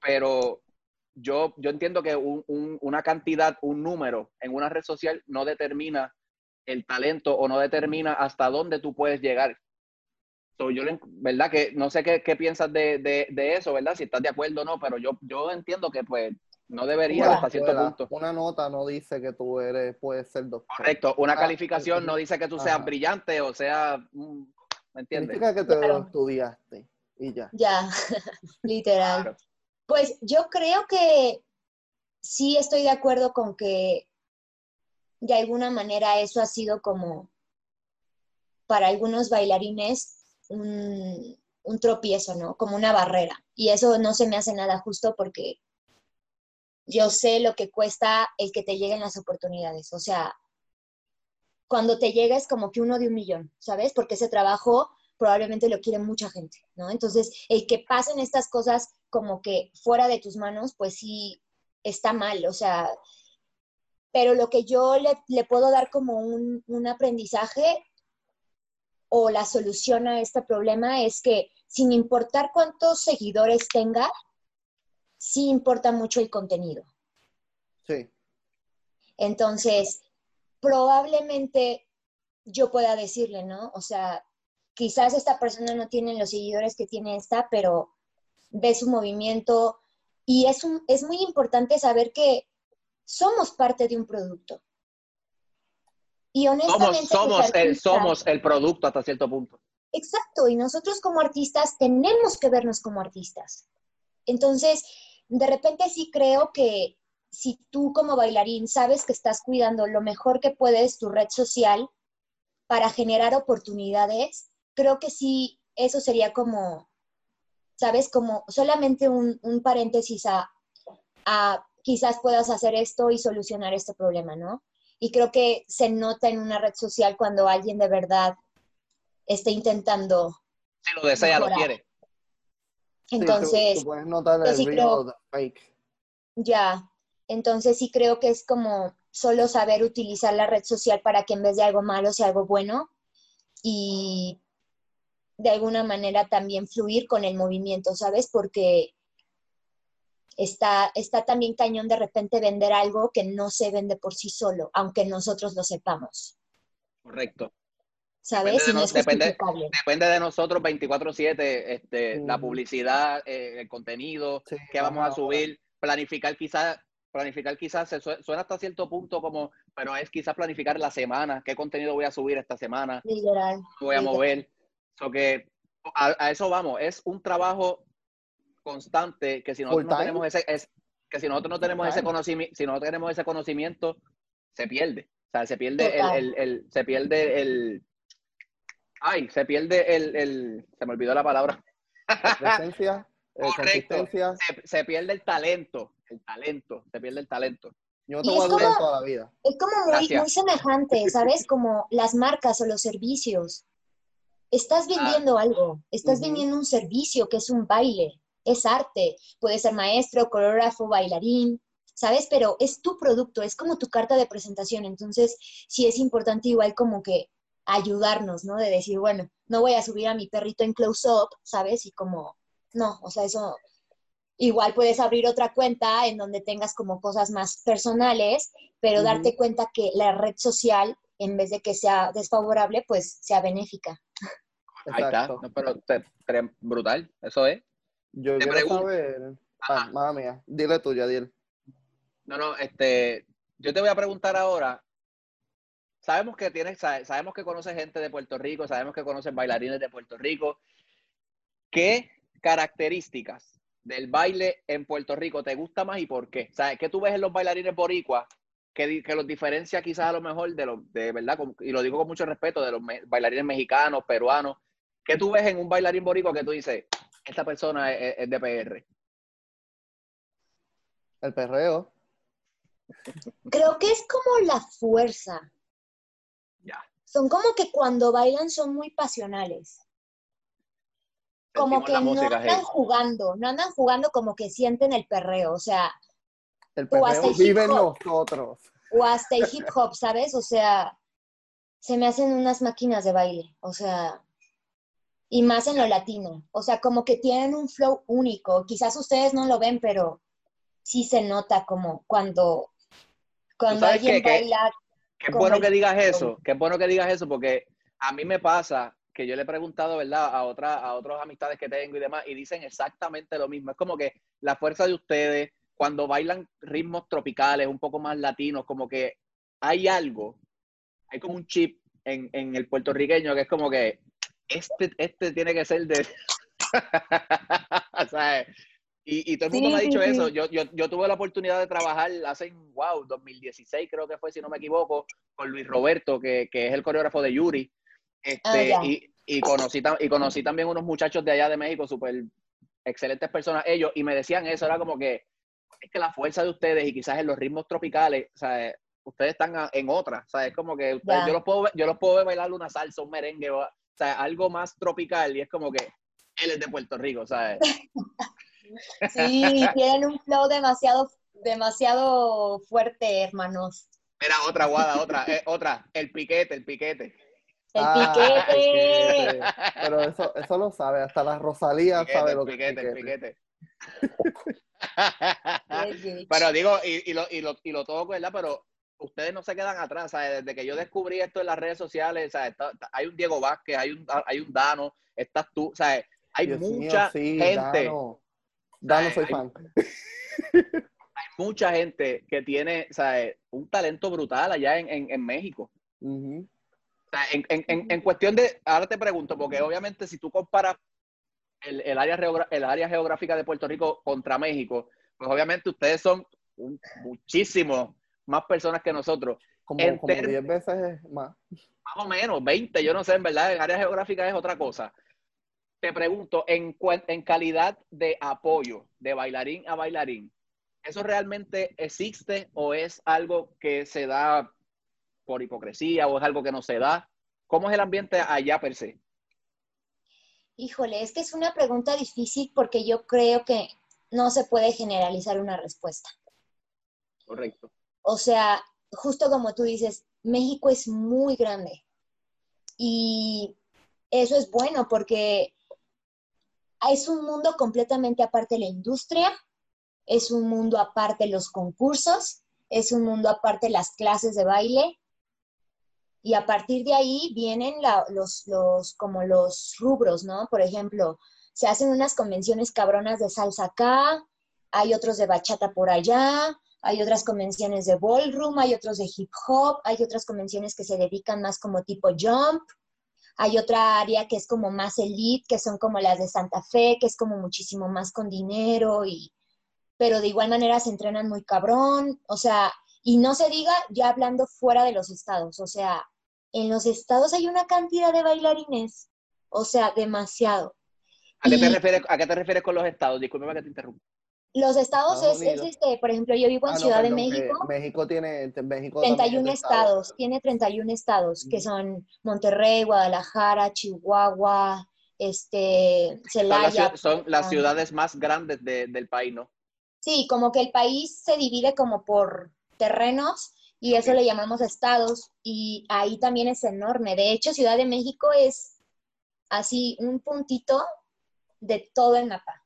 pero yo, yo entiendo que un, un, una cantidad, un número en una red social no determina el talento o no determina hasta dónde tú puedes llegar. So, yo, ¿verdad? Que no sé qué, qué piensas de, de, de, eso, ¿verdad? Si estás de acuerdo o no, pero yo, yo entiendo que pues no debería Una hasta cierto punto. Una nota no dice que tú eres, puedes ser doctor. Correcto, una Ah, calificación no dice que tú seas Ajá. brillante o sea, mm, ¿me entiendes? Significa que te Claro. lo estudiaste y ya. Ya, <laughs> literal. Claro. Pues yo creo que sí estoy de acuerdo con que de alguna manera eso ha sido como para algunos bailarines un, tropiezo, ¿no? Como una barrera. Y eso no se me hace nada justo porque yo sé lo que cuesta el que te lleguen las oportunidades. O sea, cuando te llega es como que uno de un millón, ¿sabes? Porque ese trabajo probablemente lo quiere mucha gente, ¿no? Entonces, el que pasen estas cosas como que fuera de tus manos, pues sí está mal, o sea, pero lo que yo le, puedo dar como un aprendizaje o la solución a este problema es que sin importar cuántos seguidores tenga, sí importa mucho el contenido. Sí. Entonces, probablemente yo pueda decirle, ¿no? O sea, quizás esta persona no tiene los seguidores que tiene esta, pero ve su movimiento y es, un, es muy importante saber que somos parte de un producto. Y honestamente, Somos, somos, el, somos el producto hasta cierto punto. Exacto, y nosotros como artistas tenemos que vernos como artistas. Entonces, de repente sí creo que si tú como bailarín sabes que estás cuidando lo mejor que puedes tu red social para generar oportunidades, creo que sí, eso sería como, ¿sabes? Como solamente un, un paréntesis a, a quizás puedas hacer esto y solucionar este problema, ¿no? Y creo que se nota en una red social cuando alguien de verdad esté intentando. Si lo desea, lo quiere. Sí, tú- Entonces, tú, puedes notar yo el sí real creo- o the fake. ya, entonces sí creo que es como solo saber utilizar la red social para que en vez de algo malo sea algo bueno y de alguna manera también fluir con el movimiento, ¿sabes? Porque está, está también cañón de repente vender algo que no se vende por sí solo, aunque nosotros lo sepamos, Correcto. ¿sabes? Depende de Y no no- es depende-. Depende de nosotros 24/7, este, la publicidad, eh, el contenido, Sí, qué vamos a subir, planificar quizás, planificar quizás, se sue- suena hasta cierto punto como, pero es quizás planificar la semana, qué contenido voy a subir esta semana, Literal. voy a literal. mover. So que a, a eso vamos, es un trabajo constante que si nosotros no tenemos ese, es, que si nosotros no tenemos ese conocimiento, si no tenemos ese conocimiento, se pierde. O sea, se pierde el, el, el- se pierde el, ay, se pierde el, el, se me olvidó la palabra. Presencia, <laughs> eh, Correcto. Se, se pierde el talento, el talento, se pierde el talento. Yo no te Y voy a es durar como- toda la vida. Es como muy, muy semejante, ¿sabes? Como las marcas o los servicios. Estás vendiendo algo, estás Ujú. vendiendo un servicio que es un baile, es arte, puede ser maestro, coreógrafo, bailarín, ¿sabes? Pero es tu producto, es como tu carta de presentación. Entonces, sí es importante igual como que ayudarnos, ¿no? De decir, bueno, no voy a subir a mi perrito en close-up, ¿sabes? Y como, no, o sea, eso igual puedes abrir otra cuenta en donde tengas como cosas más personales, pero darte cuenta que la red social, en vez de que sea desfavorable, pues sea benéfica. Ahí está. Exacto. No, pero te- tre- brutal, eso es. Yo Te quiero pregunto. saber. Ah, madre mía. Dile tú, Yadiel. No, no, este, yo te voy a preguntar ahora. Sabemos que tienes, sa- sabemos que conoces gente de Puerto Rico, sabemos que conoces bailarines de Puerto Rico. ¿Qué características del baile en Puerto Rico te gusta más y por qué? Sea, ¿qué tú ves en los bailarines boricuas que, que los diferencia quizás a lo mejor de los, de verdad, y lo digo con mucho respeto, de los bailarines mexicanos, peruanos? ¿Qué tú ves en un bailarín boricua que tú dices, esta persona es, de PR? El perreo. Creo que es como la fuerza. Ya. Son como que cuando bailan son muy pasionales como que no andan jugando, no andan jugando como que sienten el perreo, o sea, el perreo vive nosotros. O hasta el hip hop, ¿sabes? O sea, se me hacen unas máquinas de baile, o sea, y más en lo latino, o sea, como que tienen un flow único, quizás ustedes no lo ven, pero sí se nota como cuando, cuando alguien baila. Qué bueno que digas eso, qué bueno que digas eso, porque a mí me pasa que yo le he preguntado, ¿verdad? A, otra, a otras amistades que tengo y demás, y dicen exactamente lo mismo. Es como que la fuerza de ustedes, cuando bailan ritmos tropicales, un poco más latinos, como que hay algo, hay como un chip en, en el puertorriqueño que es como que este, este tiene que ser de... <laughs> ¿Sabes? Y, y, todo el mundo me ha dicho eso. Yo, yo, yo, tuve la oportunidad de trabajar hace, wow, 2016 creo que fue, si no me equivoco, con Luis Roberto, que, que es el coreógrafo de Yuri. Este, ah, y, y, conocí, y conocí también unos muchachos de allá de México, súper excelentes personas ellos, y me decían eso, era como que es que la fuerza de ustedes y quizás en los ritmos tropicales, sea, ustedes están en otra, o sea, es como que yo, los puedo, yo los puedo bailar una salsa, un merengue, o, sea, algo más tropical, y es como que él es de Puerto Rico, ¿sabes? <laughs> sí, tienen un flow demasiado, demasiado fuerte, hermanos. Era otra guada, otra, eh, otra, el piquete, el piquete. El ah, piquete. Pero eso, eso lo sabe, hasta la Rosalía sabe lo que piquete, es piquete. <laughs> pero digo, y, y, lo, y, lo, y lo toco, ¿verdad? Pero ustedes no se quedan atrás, ¿sabes? Desde que yo descubrí esto en las redes sociales, ¿sabes? hay un Diego Vázquez, hay un, hay un Dano, estás tú, ¿sabes? Hay mucha gente. Dano, Dano soy fan. <laughs> Hay mucha gente que tiene, ¿sabes? Un talento brutal allá en, en, en México. En, en, en, cuestión de, ahora te pregunto, porque obviamente si tú comparas el, el, área, el área geográfica de Puerto Rico contra México, pues obviamente ustedes son muchísimo más personas que nosotros. Como, 10 veces más. Más o menos, 20, yo no sé, en verdad, en área geográfica es otra cosa. Te pregunto, en, en calidad de apoyo de bailarín a bailarín, ¿eso realmente existe o es algo que se da por hipocresía o es algo que no se da? ¿Cómo es el ambiente allá per se? Híjole, es que es una pregunta difícil porque yo creo que no se puede generalizar una respuesta. Correcto. O sea, justo como tú dices, México es muy grande y eso es bueno porque es un mundo completamente aparte de la industria, es un mundo aparte de los concursos, es un mundo aparte de las clases de baile, y a partir de ahí vienen los, como los rubros, ¿no? Por ejemplo, se hacen unas convenciones cabronas de salsa acá, hay otros de bachata por allá, hay otras convenciones de ballroom, hay otros de hip hop, hay otras convenciones que se dedican más como tipo jump, hay otra área que es como más elite, que son como las de Santa Fe, que es como muchísimo más con dinero y pero de igual manera se entrenan muy cabrón, o sea, y no se diga ya hablando fuera de los estados, o sea, en los estados hay una cantidad de bailarines, o sea, demasiado. ¿A qué, te refieres, ¿A qué te refieres con los estados? Disculpe que te interrumpa. Los estados es, este, por ejemplo, yo vivo en ah, Ciudad de México. México tiene México 31 estados, tiene 31 estados, que son Monterrey, Guadalajara, Chihuahua, este, Celaya. Son, las, ciudades más grandes del país, ¿no? Sí, como que el país se divide como por terrenos y eso le llamamos estados y ahí también es enorme. De hecho, Ciudad de México es así un puntito de todo el mapa.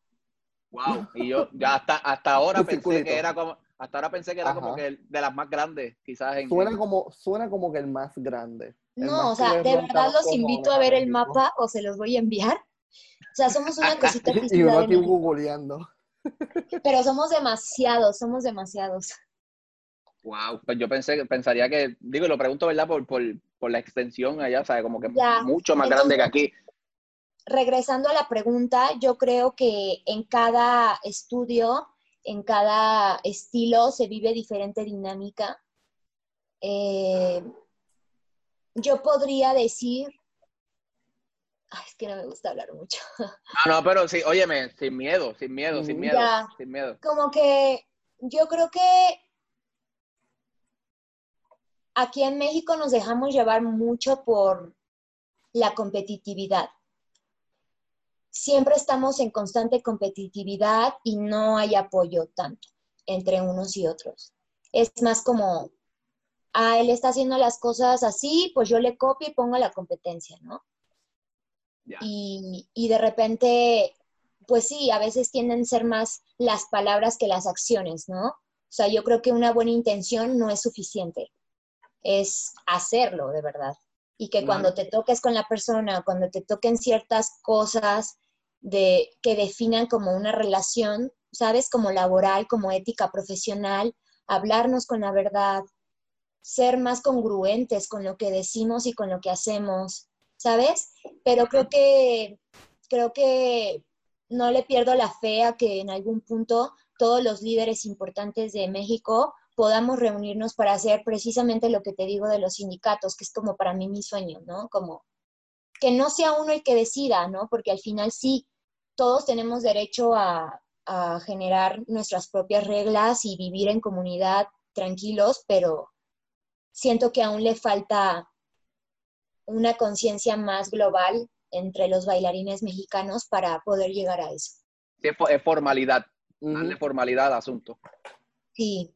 Wow, <laughs> y yo ya hasta, hasta ahora pensé que era como hasta ahora pensé que era como que de las más grandes, quizás en Suena como suena como que el más grande. no, o sea, de verdad los invito a ver el mapa o se los voy a enviar. O sea, somos una <laughs> cosita que <laughs> Y uno aquí googleando. Pero somos demasiados, somos demasiados. Wow, pues yo pensé, pensaría que, digo, lo pregunto, ¿verdad? Por, por, por la extensión allá, ¿sabes? Como que mucho más grande que aquí. Regresando a la pregunta, yo creo que en cada estudio, en cada estilo se vive diferente dinámica. Eh, yo podría decir, Ay, es que no me gusta hablar mucho. No, <laughs> no, pero sí, óyeme, sin miedo, sin miedo, sin miedo, sin miedo. Como que yo creo que aquí en México nos dejamos llevar mucho por la competitividad. Siempre estamos en constante competitividad y no hay apoyo tanto entre unos y otros. Es más como, ah, él está haciendo las cosas así, pues yo le copio y pongo la competencia, ¿no? Y, y de repente, pues sí, a veces tienden a ser más las palabras que las acciones, ¿no? O sea, yo creo que una buena intención no es suficiente, es hacerlo de verdad. Y que cuando te toques con la persona, cuando te toquen ciertas cosas de, que definan como una relación, ¿sabes? Como laboral, como ética profesional, hablarnos con la verdad, ser más congruentes con lo que decimos y con lo que hacemos, ¿sabes? Pero creo que, creo que no le pierdo la fe a que en algún punto todos los líderes importantes de México podamos reunirnos para hacer precisamente lo que te digo de los sindicatos, que es como para mí mi sueño, ¿no? Como que no sea uno el que decida, ¿no? Porque al final sí, todos tenemos derecho a, a generar nuestras propias reglas y vivir en comunidad tranquilos, pero siento que aún le falta una conciencia más global entre los bailarines mexicanos para poder llegar a eso. es formalidad, darle formalidad al asunto. Sí.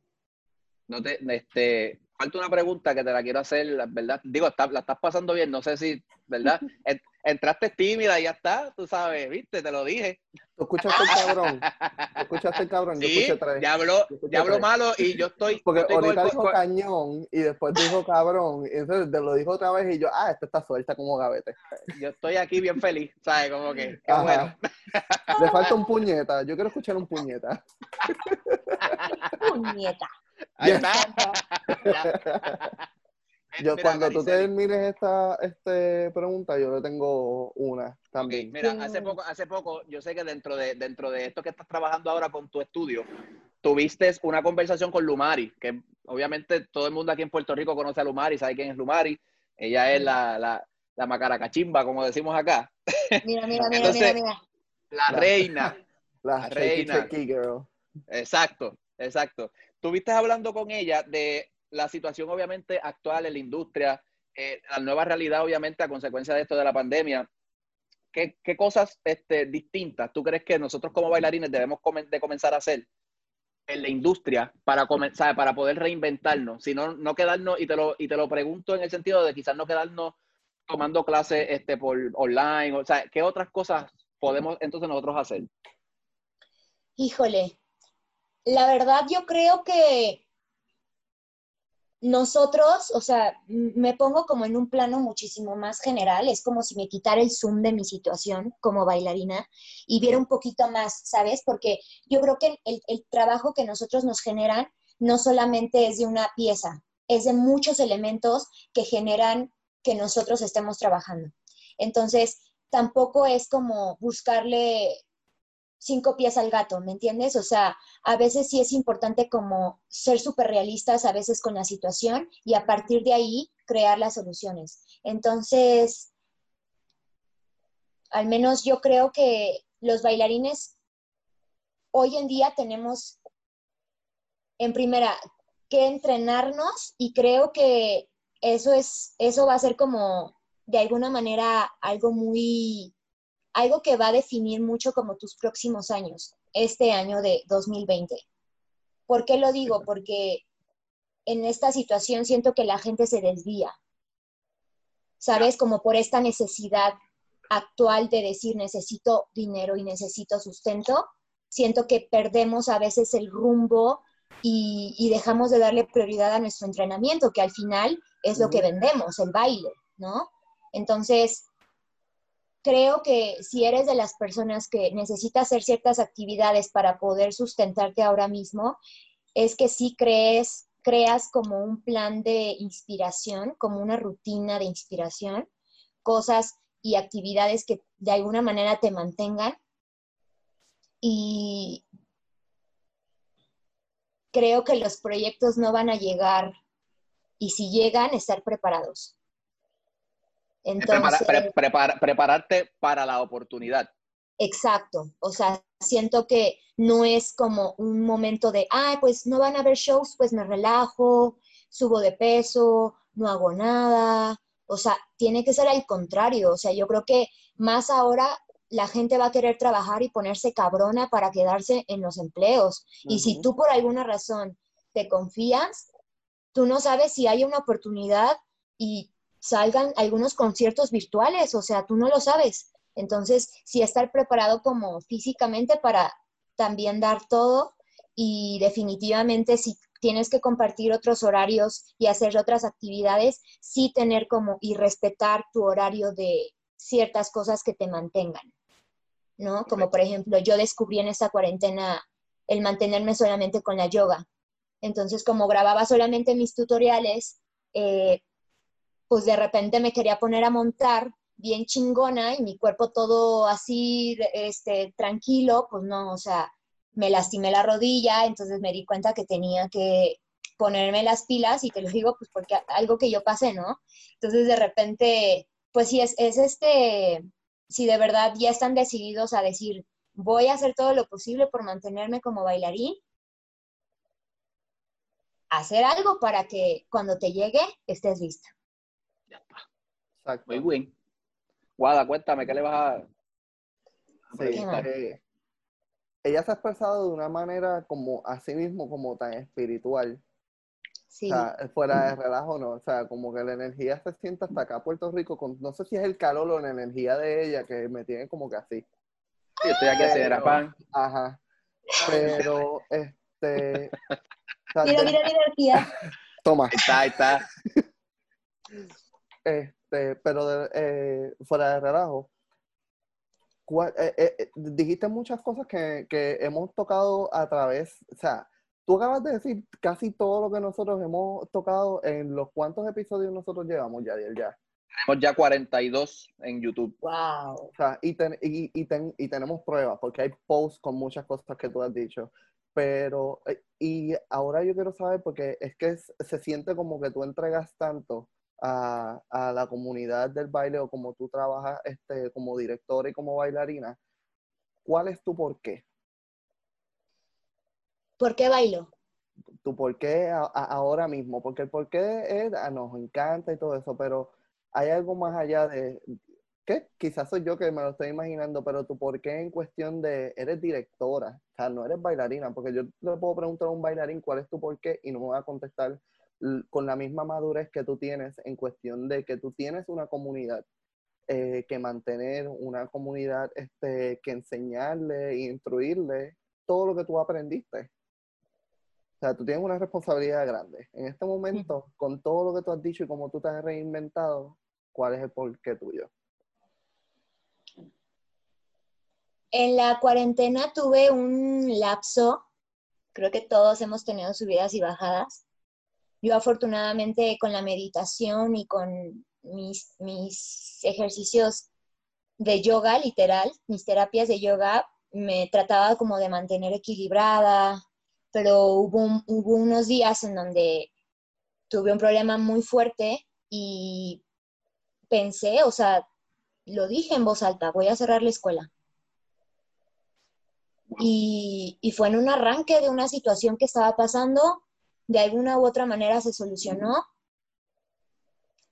No te, este, falta una pregunta que te la quiero hacer, ¿verdad? Digo, la estás pasando bien, no sé si, ¿verdad? <laughs> Entraste tímida y ya está, tú sabes, viste, te lo dije. Tú escuchaste el cabrón. Tú escuchaste el cabrón. Sí, yo escuché tres. Ya habló, ya habló malo y yo estoy. Porque ahorita dijo cañón y después dijo cabrón. Y entonces te lo dijo otra vez y yo, ah, esta está suelta como gavete. Yo estoy aquí bien feliz, ¿sabes? Como que, qué bueno. Le falta un puñeta. Yo quiero escuchar un puñeta. <laughs> puñeta. Ahí está. <laughs> Yo cuando tú termines esta este pregunta, yo le tengo una también. mira, hace poco, hace poco, yo sé que dentro de, dentro de esto que estás trabajando ahora con tu estudio, tuviste una conversación con Lumari, que obviamente todo el mundo aquí en Puerto Rico conoce a Lumari, sabe quién es Lumari. Ella es la, la, la macaracachimba, como decimos acá. Mira, mira, mira, mira, mira. La reina. La, la reina. girl. Exacto, exacto. Tuviste hablando con ella de la situación obviamente actual en la industria, eh, la nueva realidad obviamente a consecuencia de esto de la pandemia. ¿Qué, qué cosas este, distintas tú crees que nosotros como bailarines debemos de comenzar a hacer en la industria para, comenzar, para poder reinventarnos? Si no, no quedarnos, y te, lo, y te lo pregunto en el sentido de quizás no quedarnos tomando clases este, por online, o sea, ¿qué otras cosas podemos entonces nosotros hacer? Híjole, la verdad yo creo que nosotros, o sea, me pongo como en un plano muchísimo más general, es como si me quitara el zoom de mi situación como bailarina y viera un poquito más, ¿sabes? Porque yo creo que el, el, trabajo que nosotros nos generan no solamente es de una pieza, es de muchos elementos que generan que nosotros estemos trabajando. Entonces, tampoco es como buscarle cinco pies al gato, ¿me entiendes? O sea, a veces sí es importante como ser súper realistas a veces con la situación y a partir de ahí crear las soluciones. Entonces, al menos yo creo que los bailarines hoy en día tenemos, en primera, que entrenarnos y creo que eso es, eso va a ser como de alguna manera algo muy algo que va a definir mucho como tus próximos años, este año de 2020. ¿Por qué lo digo? Porque en esta situación siento que la gente se desvía, ¿sabes? Como por esta necesidad actual de decir necesito dinero y necesito sustento, siento que perdemos a veces el rumbo y, y, dejamos de darle prioridad a nuestro entrenamiento, que al final es lo que vendemos, el baile, ¿no? Entonces, creo que si eres de las personas que necesita hacer ciertas actividades para poder sustentarte ahora mismo, es que sí crees, creas como un plan de inspiración, como una rutina de inspiración, cosas y actividades que de alguna manera te mantengan. Y creo que los proyectos no van a llegar y si llegan, estar preparados. Entonces, prepararte para la oportunidad. Exacto, o sea, siento que no es como un momento de, ay, pues no van a haber shows, pues me relajo, subo de peso, no hago nada, o sea, tiene que ser al contrario, o sea, yo creo que más ahora la gente va a querer trabajar y ponerse cabrona para quedarse en los empleos. Y si tú por alguna razón te confías, tú no sabes si hay una oportunidad y salgan algunos conciertos virtuales, o sea, tú no lo sabes. Entonces, sí estar preparado como físicamente para también dar todo y definitivamente si tienes que compartir otros horarios y hacer otras actividades, sí tener como y respetar tu horario de ciertas cosas que te mantengan, ¿no? Como por ejemplo, yo descubrí en esta cuarentena el mantenerme solamente con la yoga. Entonces, como grababa solamente mis tutoriales, eh, pues de repente me quería poner a montar bien chingona y mi cuerpo todo así, este, tranquilo, pues no, o sea, me lastimé la rodilla, entonces me di cuenta que tenía que ponerme las pilas y te lo digo pues porque algo que yo pasé, ¿no? Entonces de repente, pues sí, es, es este, si de verdad ya están decididos a decir, voy a hacer todo lo posible por mantenerme como bailarín, hacer algo para que cuando te llegue estés lista. Ya está. Exacto. Muy bien. Guada, cuéntame, ¿qué le vas a...? Sí, eh, ella se ha expresado de una manera como así mismo, como tan espiritual. Sí. O sea, fuera de relajo, no. O sea, como que la energía se siente hasta acá Puerto Rico. Con, no sé si es el calor o la energía de ella que me tiene como que así. Sí, estoy aquí hacer era pan. Ajá. Pero, este. mira, mira, mira, Toma. Ahí está, ahí está. <laughs> Este, pero eh, fuera de relajo, eh, eh, dijiste muchas cosas que, hemos tocado a través, o sea, tú acabas de decir casi todo lo que nosotros hemos tocado en los cuantos episodios nosotros llevamos, ya, ya. Tenemos ya 42 en YouTube. Wow. O sea, y, y, y, tenemos pruebas, porque hay posts con muchas cosas que tú has dicho. Pero, y ahora yo quiero saber, porque es que se siente como que tú entregas tanto a, la comunidad del baile o como tú trabajas este, como directora y como bailarina, ¿cuál es tu por qué? ¿Por qué bailo? Tu por qué ahora mismo, porque el por qué es, ah, nos encanta y todo eso, pero hay algo más allá de, ¿qué? Quizás soy yo que me lo estoy imaginando, pero tu por qué en cuestión de, eres directora, o sea, no eres bailarina, porque yo le puedo preguntar a un bailarín cuál es tu por qué y no me va a contestar con la misma madurez que tú tienes en cuestión de que tú tienes una comunidad eh, que mantener, una comunidad este, que enseñarle e instruirle todo lo que tú aprendiste. O sea, tú tienes una responsabilidad grande. En este momento, con todo lo que tú has dicho y cómo tú te has reinventado, ¿cuál es el porqué tuyo? En la cuarentena tuve un lapso, creo que todos hemos tenido subidas y bajadas, yo afortunadamente con la meditación y con mis, mis ejercicios de yoga, literal, mis terapias de yoga, me trataba como de mantener equilibrada, pero hubo, hubo unos días en donde tuve un problema muy fuerte y pensé, o sea, lo dije en voz alta, voy a cerrar la escuela. Y, y, fue en un arranque de una situación que estaba pasando de alguna u otra manera se solucionó.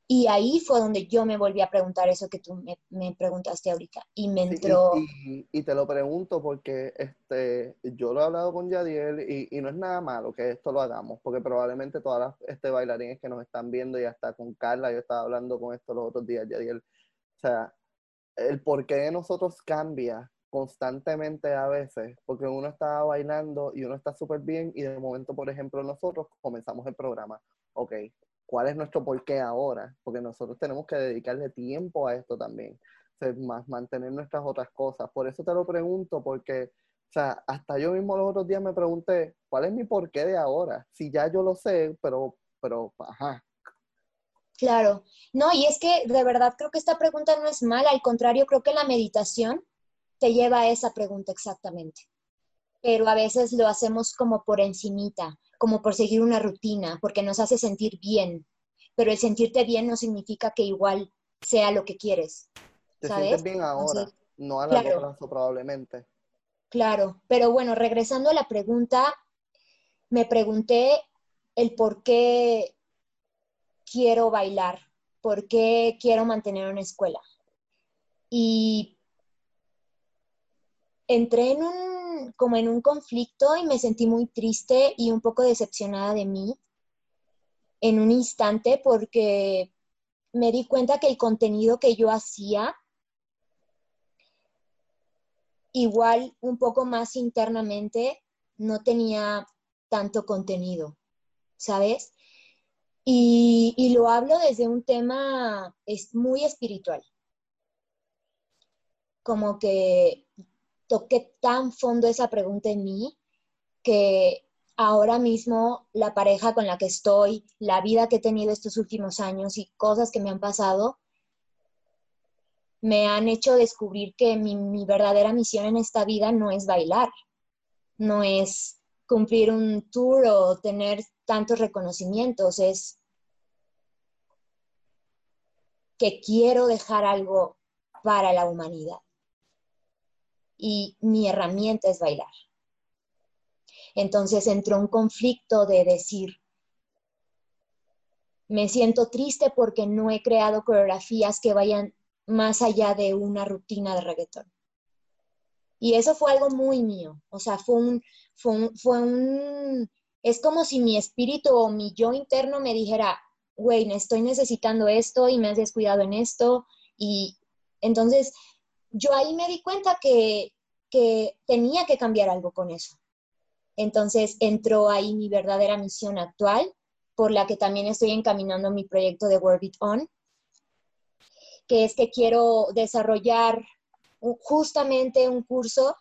Y ahí fue donde yo me volví a preguntar eso que tú me, preguntaste ahorita. Y me entró... y, te lo pregunto porque este, yo lo he hablado con Yadiel y, y, no es nada malo que esto lo hagamos, porque probablemente todas las este, bailarines que nos están viendo y hasta con Carla, yo estaba hablando con esto los otros días, Yadiel. O sea, el por qué de nosotros cambia constantemente a veces, porque uno está bailando y uno está súper bien y de momento, por ejemplo, nosotros comenzamos el programa. Ok, ¿cuál es nuestro porqué ahora? Porque nosotros tenemos que dedicarle tiempo a esto también, más mantener nuestras otras cosas. Por eso te lo pregunto, porque, o sea, hasta yo mismo los otros días me pregunté, ¿cuál es mi porqué de ahora? Si ya yo lo sé, pero, pero, ajá. Claro. No, y es que de verdad creo que esta pregunta no es mala, al contrario, creo que la meditación te lleva a esa pregunta exactamente. Pero a veces lo hacemos como por encimita, como por seguir una rutina, porque nos hace sentir bien. Pero el sentirte bien no significa que igual sea lo que quieres. Te ¿sabes? sientes bien ahora, no a largo claro. plazo probablemente. Claro, pero bueno, regresando a la pregunta, me pregunté el por qué quiero bailar, por qué quiero mantener una escuela. Y entré en un, como en un conflicto y me sentí muy triste y un poco decepcionada de mí en un instante porque me di cuenta que el contenido que yo hacía, igual un poco más internamente, no tenía tanto contenido, ¿sabes? Y, y lo hablo desde un tema es muy espiritual. Como que toqué tan fondo esa pregunta en mí que ahora mismo la pareja con la que estoy, la vida que he tenido estos últimos años y cosas que me han pasado, me han hecho descubrir que mi, mi verdadera misión en esta vida no es bailar, no es cumplir un tour o tener tantos reconocimientos, es que quiero dejar algo para la humanidad. Y mi herramienta es bailar. Entonces entró un conflicto de decir, me siento triste porque no he creado coreografías que vayan más allá de una rutina de reggaetón. Y eso fue algo muy mío, o sea, fue un, fue un, fue un es como si mi espíritu o mi yo interno me dijera, güey, estoy necesitando esto y me has descuidado en esto. Y entonces yo ahí me di cuenta que, que tenía que cambiar algo con eso. Entonces entró ahí mi verdadera misión actual, por la que también estoy encaminando mi proyecto de World It On, que es que quiero desarrollar justamente un curso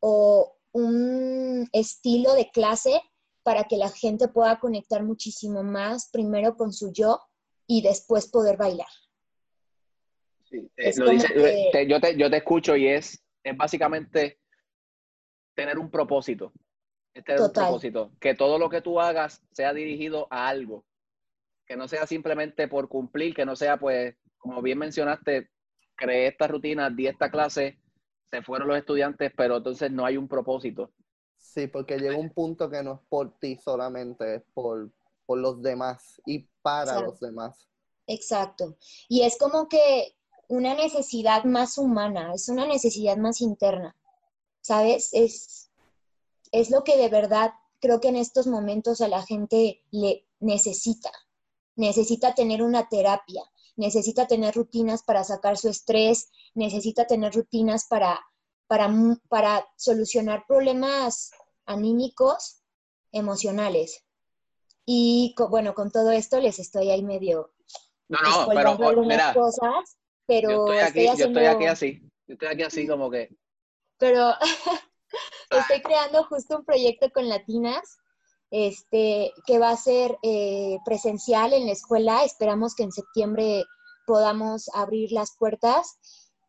o un estilo de clase para que la gente pueda conectar muchísimo más, primero con su yo y después poder bailar. Sí, eh, lo dice, que... te, yo, te, yo te escucho y es, es básicamente tener un propósito. Es tener Total. un propósito. Que todo lo que tú hagas sea dirigido a algo. Que no sea simplemente por cumplir, que no sea, pues, como bien mencionaste, creé esta rutina, di esta clase, se fueron los estudiantes, pero entonces no hay un propósito. Sí, porque llega un punto que no es por ti solamente, es por, por los demás y para Exacto. los demás. Exacto. Y es como que una necesidad más humana, es una necesidad más interna, ¿sabes? Es, es lo que de verdad creo que en estos momentos a la gente le necesita. Necesita tener una terapia, necesita tener rutinas para sacar su estrés, necesita tener rutinas para, para, para solucionar problemas anímicos, emocionales. Y bueno, con todo esto les estoy ahí medio no, no, pero mira, cosas, pero yo estoy aquí, estoy haciendo... yo estoy aquí así, yo estoy aquí así como que. Pero <laughs> estoy creando justo un proyecto con latinas, este, que va a ser eh, presencial en la escuela. Esperamos que en septiembre podamos abrir las puertas.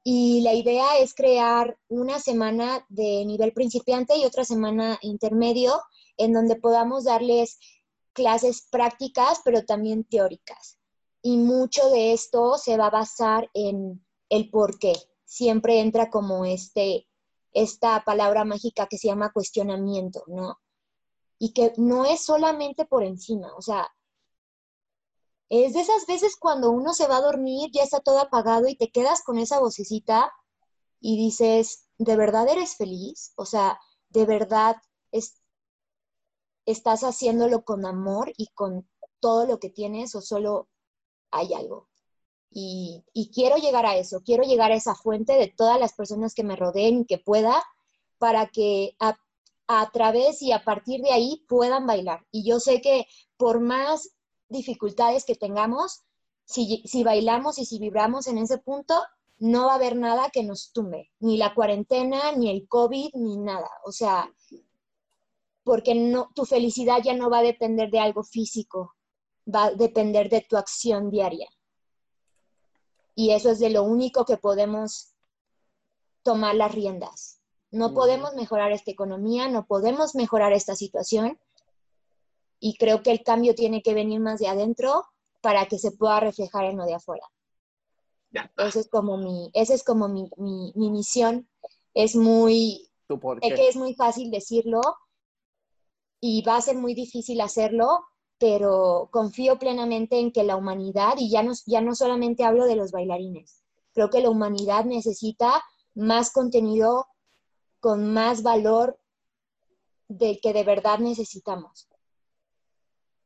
Y la idea es crear una semana de nivel principiante y otra semana intermedio, en donde podamos darles clases prácticas, pero también teóricas. Y mucho de esto se va a basar en el por qué. Siempre entra como este, esta palabra mágica que se llama cuestionamiento, ¿no? Y que no es solamente por encima, o sea, es de esas veces cuando uno se va a dormir, ya está todo apagado y te quedas con esa vocecita y dices, ¿de verdad eres feliz? O sea, ¿de verdad es, estás haciéndolo con amor y con todo lo que tienes o solo hay algo? Y, quiero llegar a eso, quiero llegar a esa fuente de todas las personas que me rodeen y que pueda para que a, a través y a partir de ahí puedan bailar. Y yo sé que por más dificultades que tengamos, si, si, bailamos y si vibramos en ese punto, no va a haber nada que nos tumbe, ni la cuarentena, ni el COVID, ni nada. O sea, porque no, tu felicidad ya no va a depender de algo físico, va a depender de tu acción diaria. y eso es de lo único que podemos tomar las riendas. No podemos mejorar esta economía, no podemos mejorar esta situación y creo que el cambio tiene que venir más de adentro para que se pueda reflejar en lo de afuera. Esa es como mi, esa es como mi, mi, misión. Es muy, que es muy fácil decirlo y va a ser muy difícil hacerlo, pero confío plenamente en que la humanidad, y ya no, ya no solamente hablo de los bailarines, creo que la humanidad necesita más contenido con más valor del que de verdad necesitamos.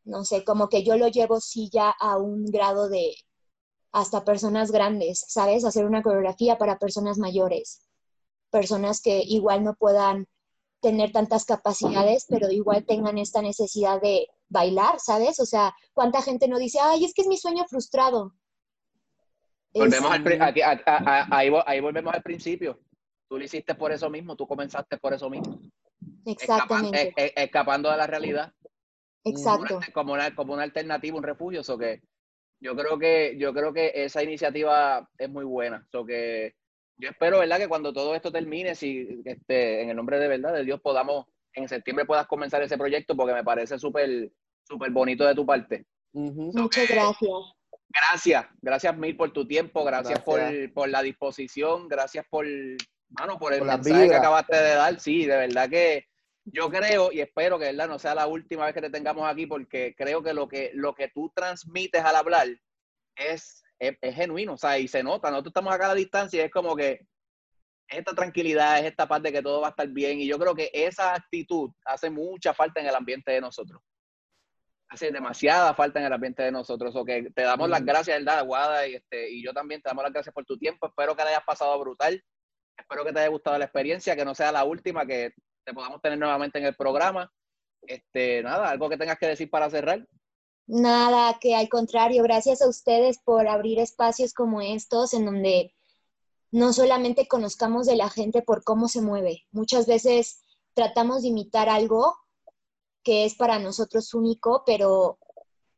No sé, como que yo lo llevo sí ya a un grado de hasta personas grandes, ¿sabes? Hacer una coreografía para personas mayores, personas que igual no puedan tener tantas capacidades, pero igual tengan esta necesidad de bailar, ¿sabes? O sea, ¿cuánta gente no dice, ay, es que es mi sueño frustrado? Volvemos al, ahí, volvemos al principio. Tú lo hiciste por eso mismo, tú comenzaste por eso mismo. Exactamente. Escapando, de la realidad. Exacto. Como una, como una alternativa, un refugio. So que yo creo que, yo creo que esa iniciativa es muy buena. So que yo espero, ¿verdad? Que cuando todo esto termine, si este, en el nombre de verdad de Dios podamos, en septiembre puedas comenzar ese proyecto, porque me parece súper, súper bonito de tu parte. Muchas gracias. Gracias, gracias mil por tu tiempo, gracias, Por, por, la disposición, gracias por, mano, por el mensaje que acabaste de dar. Sí, de verdad que yo creo y espero que verdad no sea la última vez que te tengamos aquí, porque creo que lo que, lo que tú transmites al hablar es es, genuino, o sea, y se nota, nosotros estamos acá a la distancia y es como que esta tranquilidad, es esta parte de que todo va a estar bien, y yo creo que esa actitud hace mucha falta en el ambiente de nosotros. Hace demasiada falta en el ambiente de nosotros. O que te damos las gracias, ¿verdad, Aguada? Y, este, y yo también te damos las gracias por tu tiempo. Espero que te hayas pasado brutal. Espero que te haya gustado la experiencia, que no sea la última, que te podamos tener nuevamente en el programa. Este, nada, algo que tengas que decir para cerrar. Nada, que al contrario, gracias a ustedes por abrir espacios como estos en donde no solamente conozcamos de la gente por cómo se mueve. Muchas veces tratamos de imitar algo que es para nosotros único, pero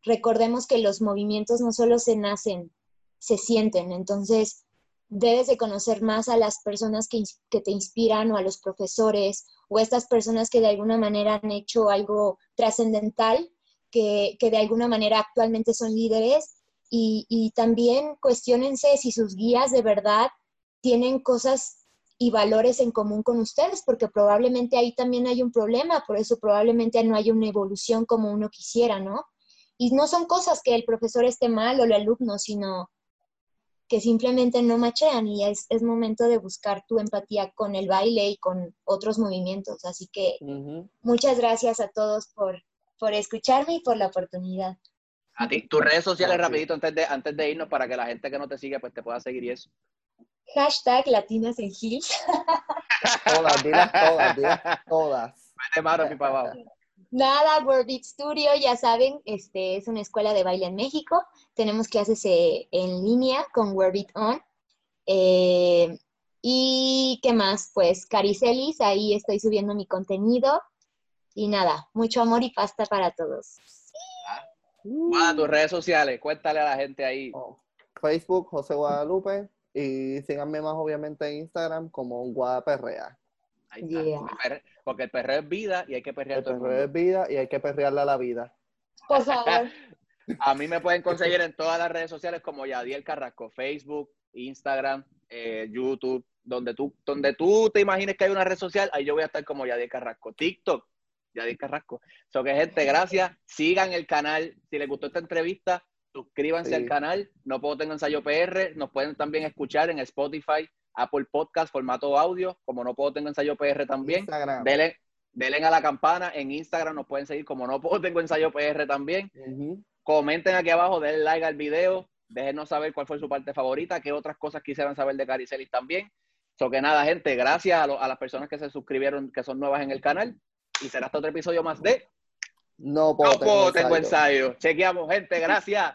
recordemos que los movimientos no solo se nacen, se sienten. Entonces, debes de conocer más a las personas que, que, te inspiran o a los profesores o a estas personas que de alguna manera han hecho algo trascendental que, de alguna manera actualmente son líderes y, también cuestionense si sus guías de verdad tienen cosas y valores en común con ustedes, porque probablemente ahí también hay un problema, por eso probablemente no hay una evolución como uno quisiera, ¿no? Y no son cosas que el profesor esté mal o el alumno, sino que simplemente no machean y es, momento de buscar tu empatía con el baile y con otros movimientos. Así que muchas gracias a todos por, por escucharme y por la oportunidad. A ti, tus redes sociales rapidito antes de, antes de irnos para que la gente que no te sigue pues te pueda seguir y eso. Hashtag Latinas en Hills. <laughs> todas, dilas todas, dilas todas. Mi papá. Nada, World Studio, ya saben, este es una escuela de baile en México. Tenemos clases eh, en línea con World On. Eh, y qué más, pues Caricelis, ahí estoy subiendo mi contenido. Y nada, mucho amor y pasta para todos. Ah, tus redes sociales, cuéntale a la gente ahí. Oh, Facebook, José Guadalupe. Y síganme más obviamente en Instagram como Guadaperrea. Porque el perreo es vida y hay que perrear. El perreo es vida y hay que perrearle a la vida. Por favor. <laughs> a mí me pueden conseguir en todas las redes sociales como Yadiel Carrasco, Facebook, Instagram, eh, YouTube, donde tú, donde tú te imagines que hay una red social, ahí yo voy a estar como Yadiel Carrasco. TikTok, Yadier Carrasco. So que gente, gracias. Sigan el canal. Si les gustó esta entrevista, suscríbanse al canal. No puedo tener ensayo PR. Nos pueden también escuchar en Spotify, Apple Podcast, formato audio. Como no puedo tener ensayo PR también. Denle, denle, a la campana. En Instagram nos pueden seguir como no puedo tengo ensayo PR también. Comenten aquí abajo, denle like al video. Déjenos saber cuál fue su parte favorita, qué otras cosas quisieran saber de Caricelis también. So que nada, gente, gracias a, a las personas que se suscribieron, que son nuevas en el canal y será hasta otro episodio más de No puedo, tengo, ensayo. Chequeamos, gente. Gracias.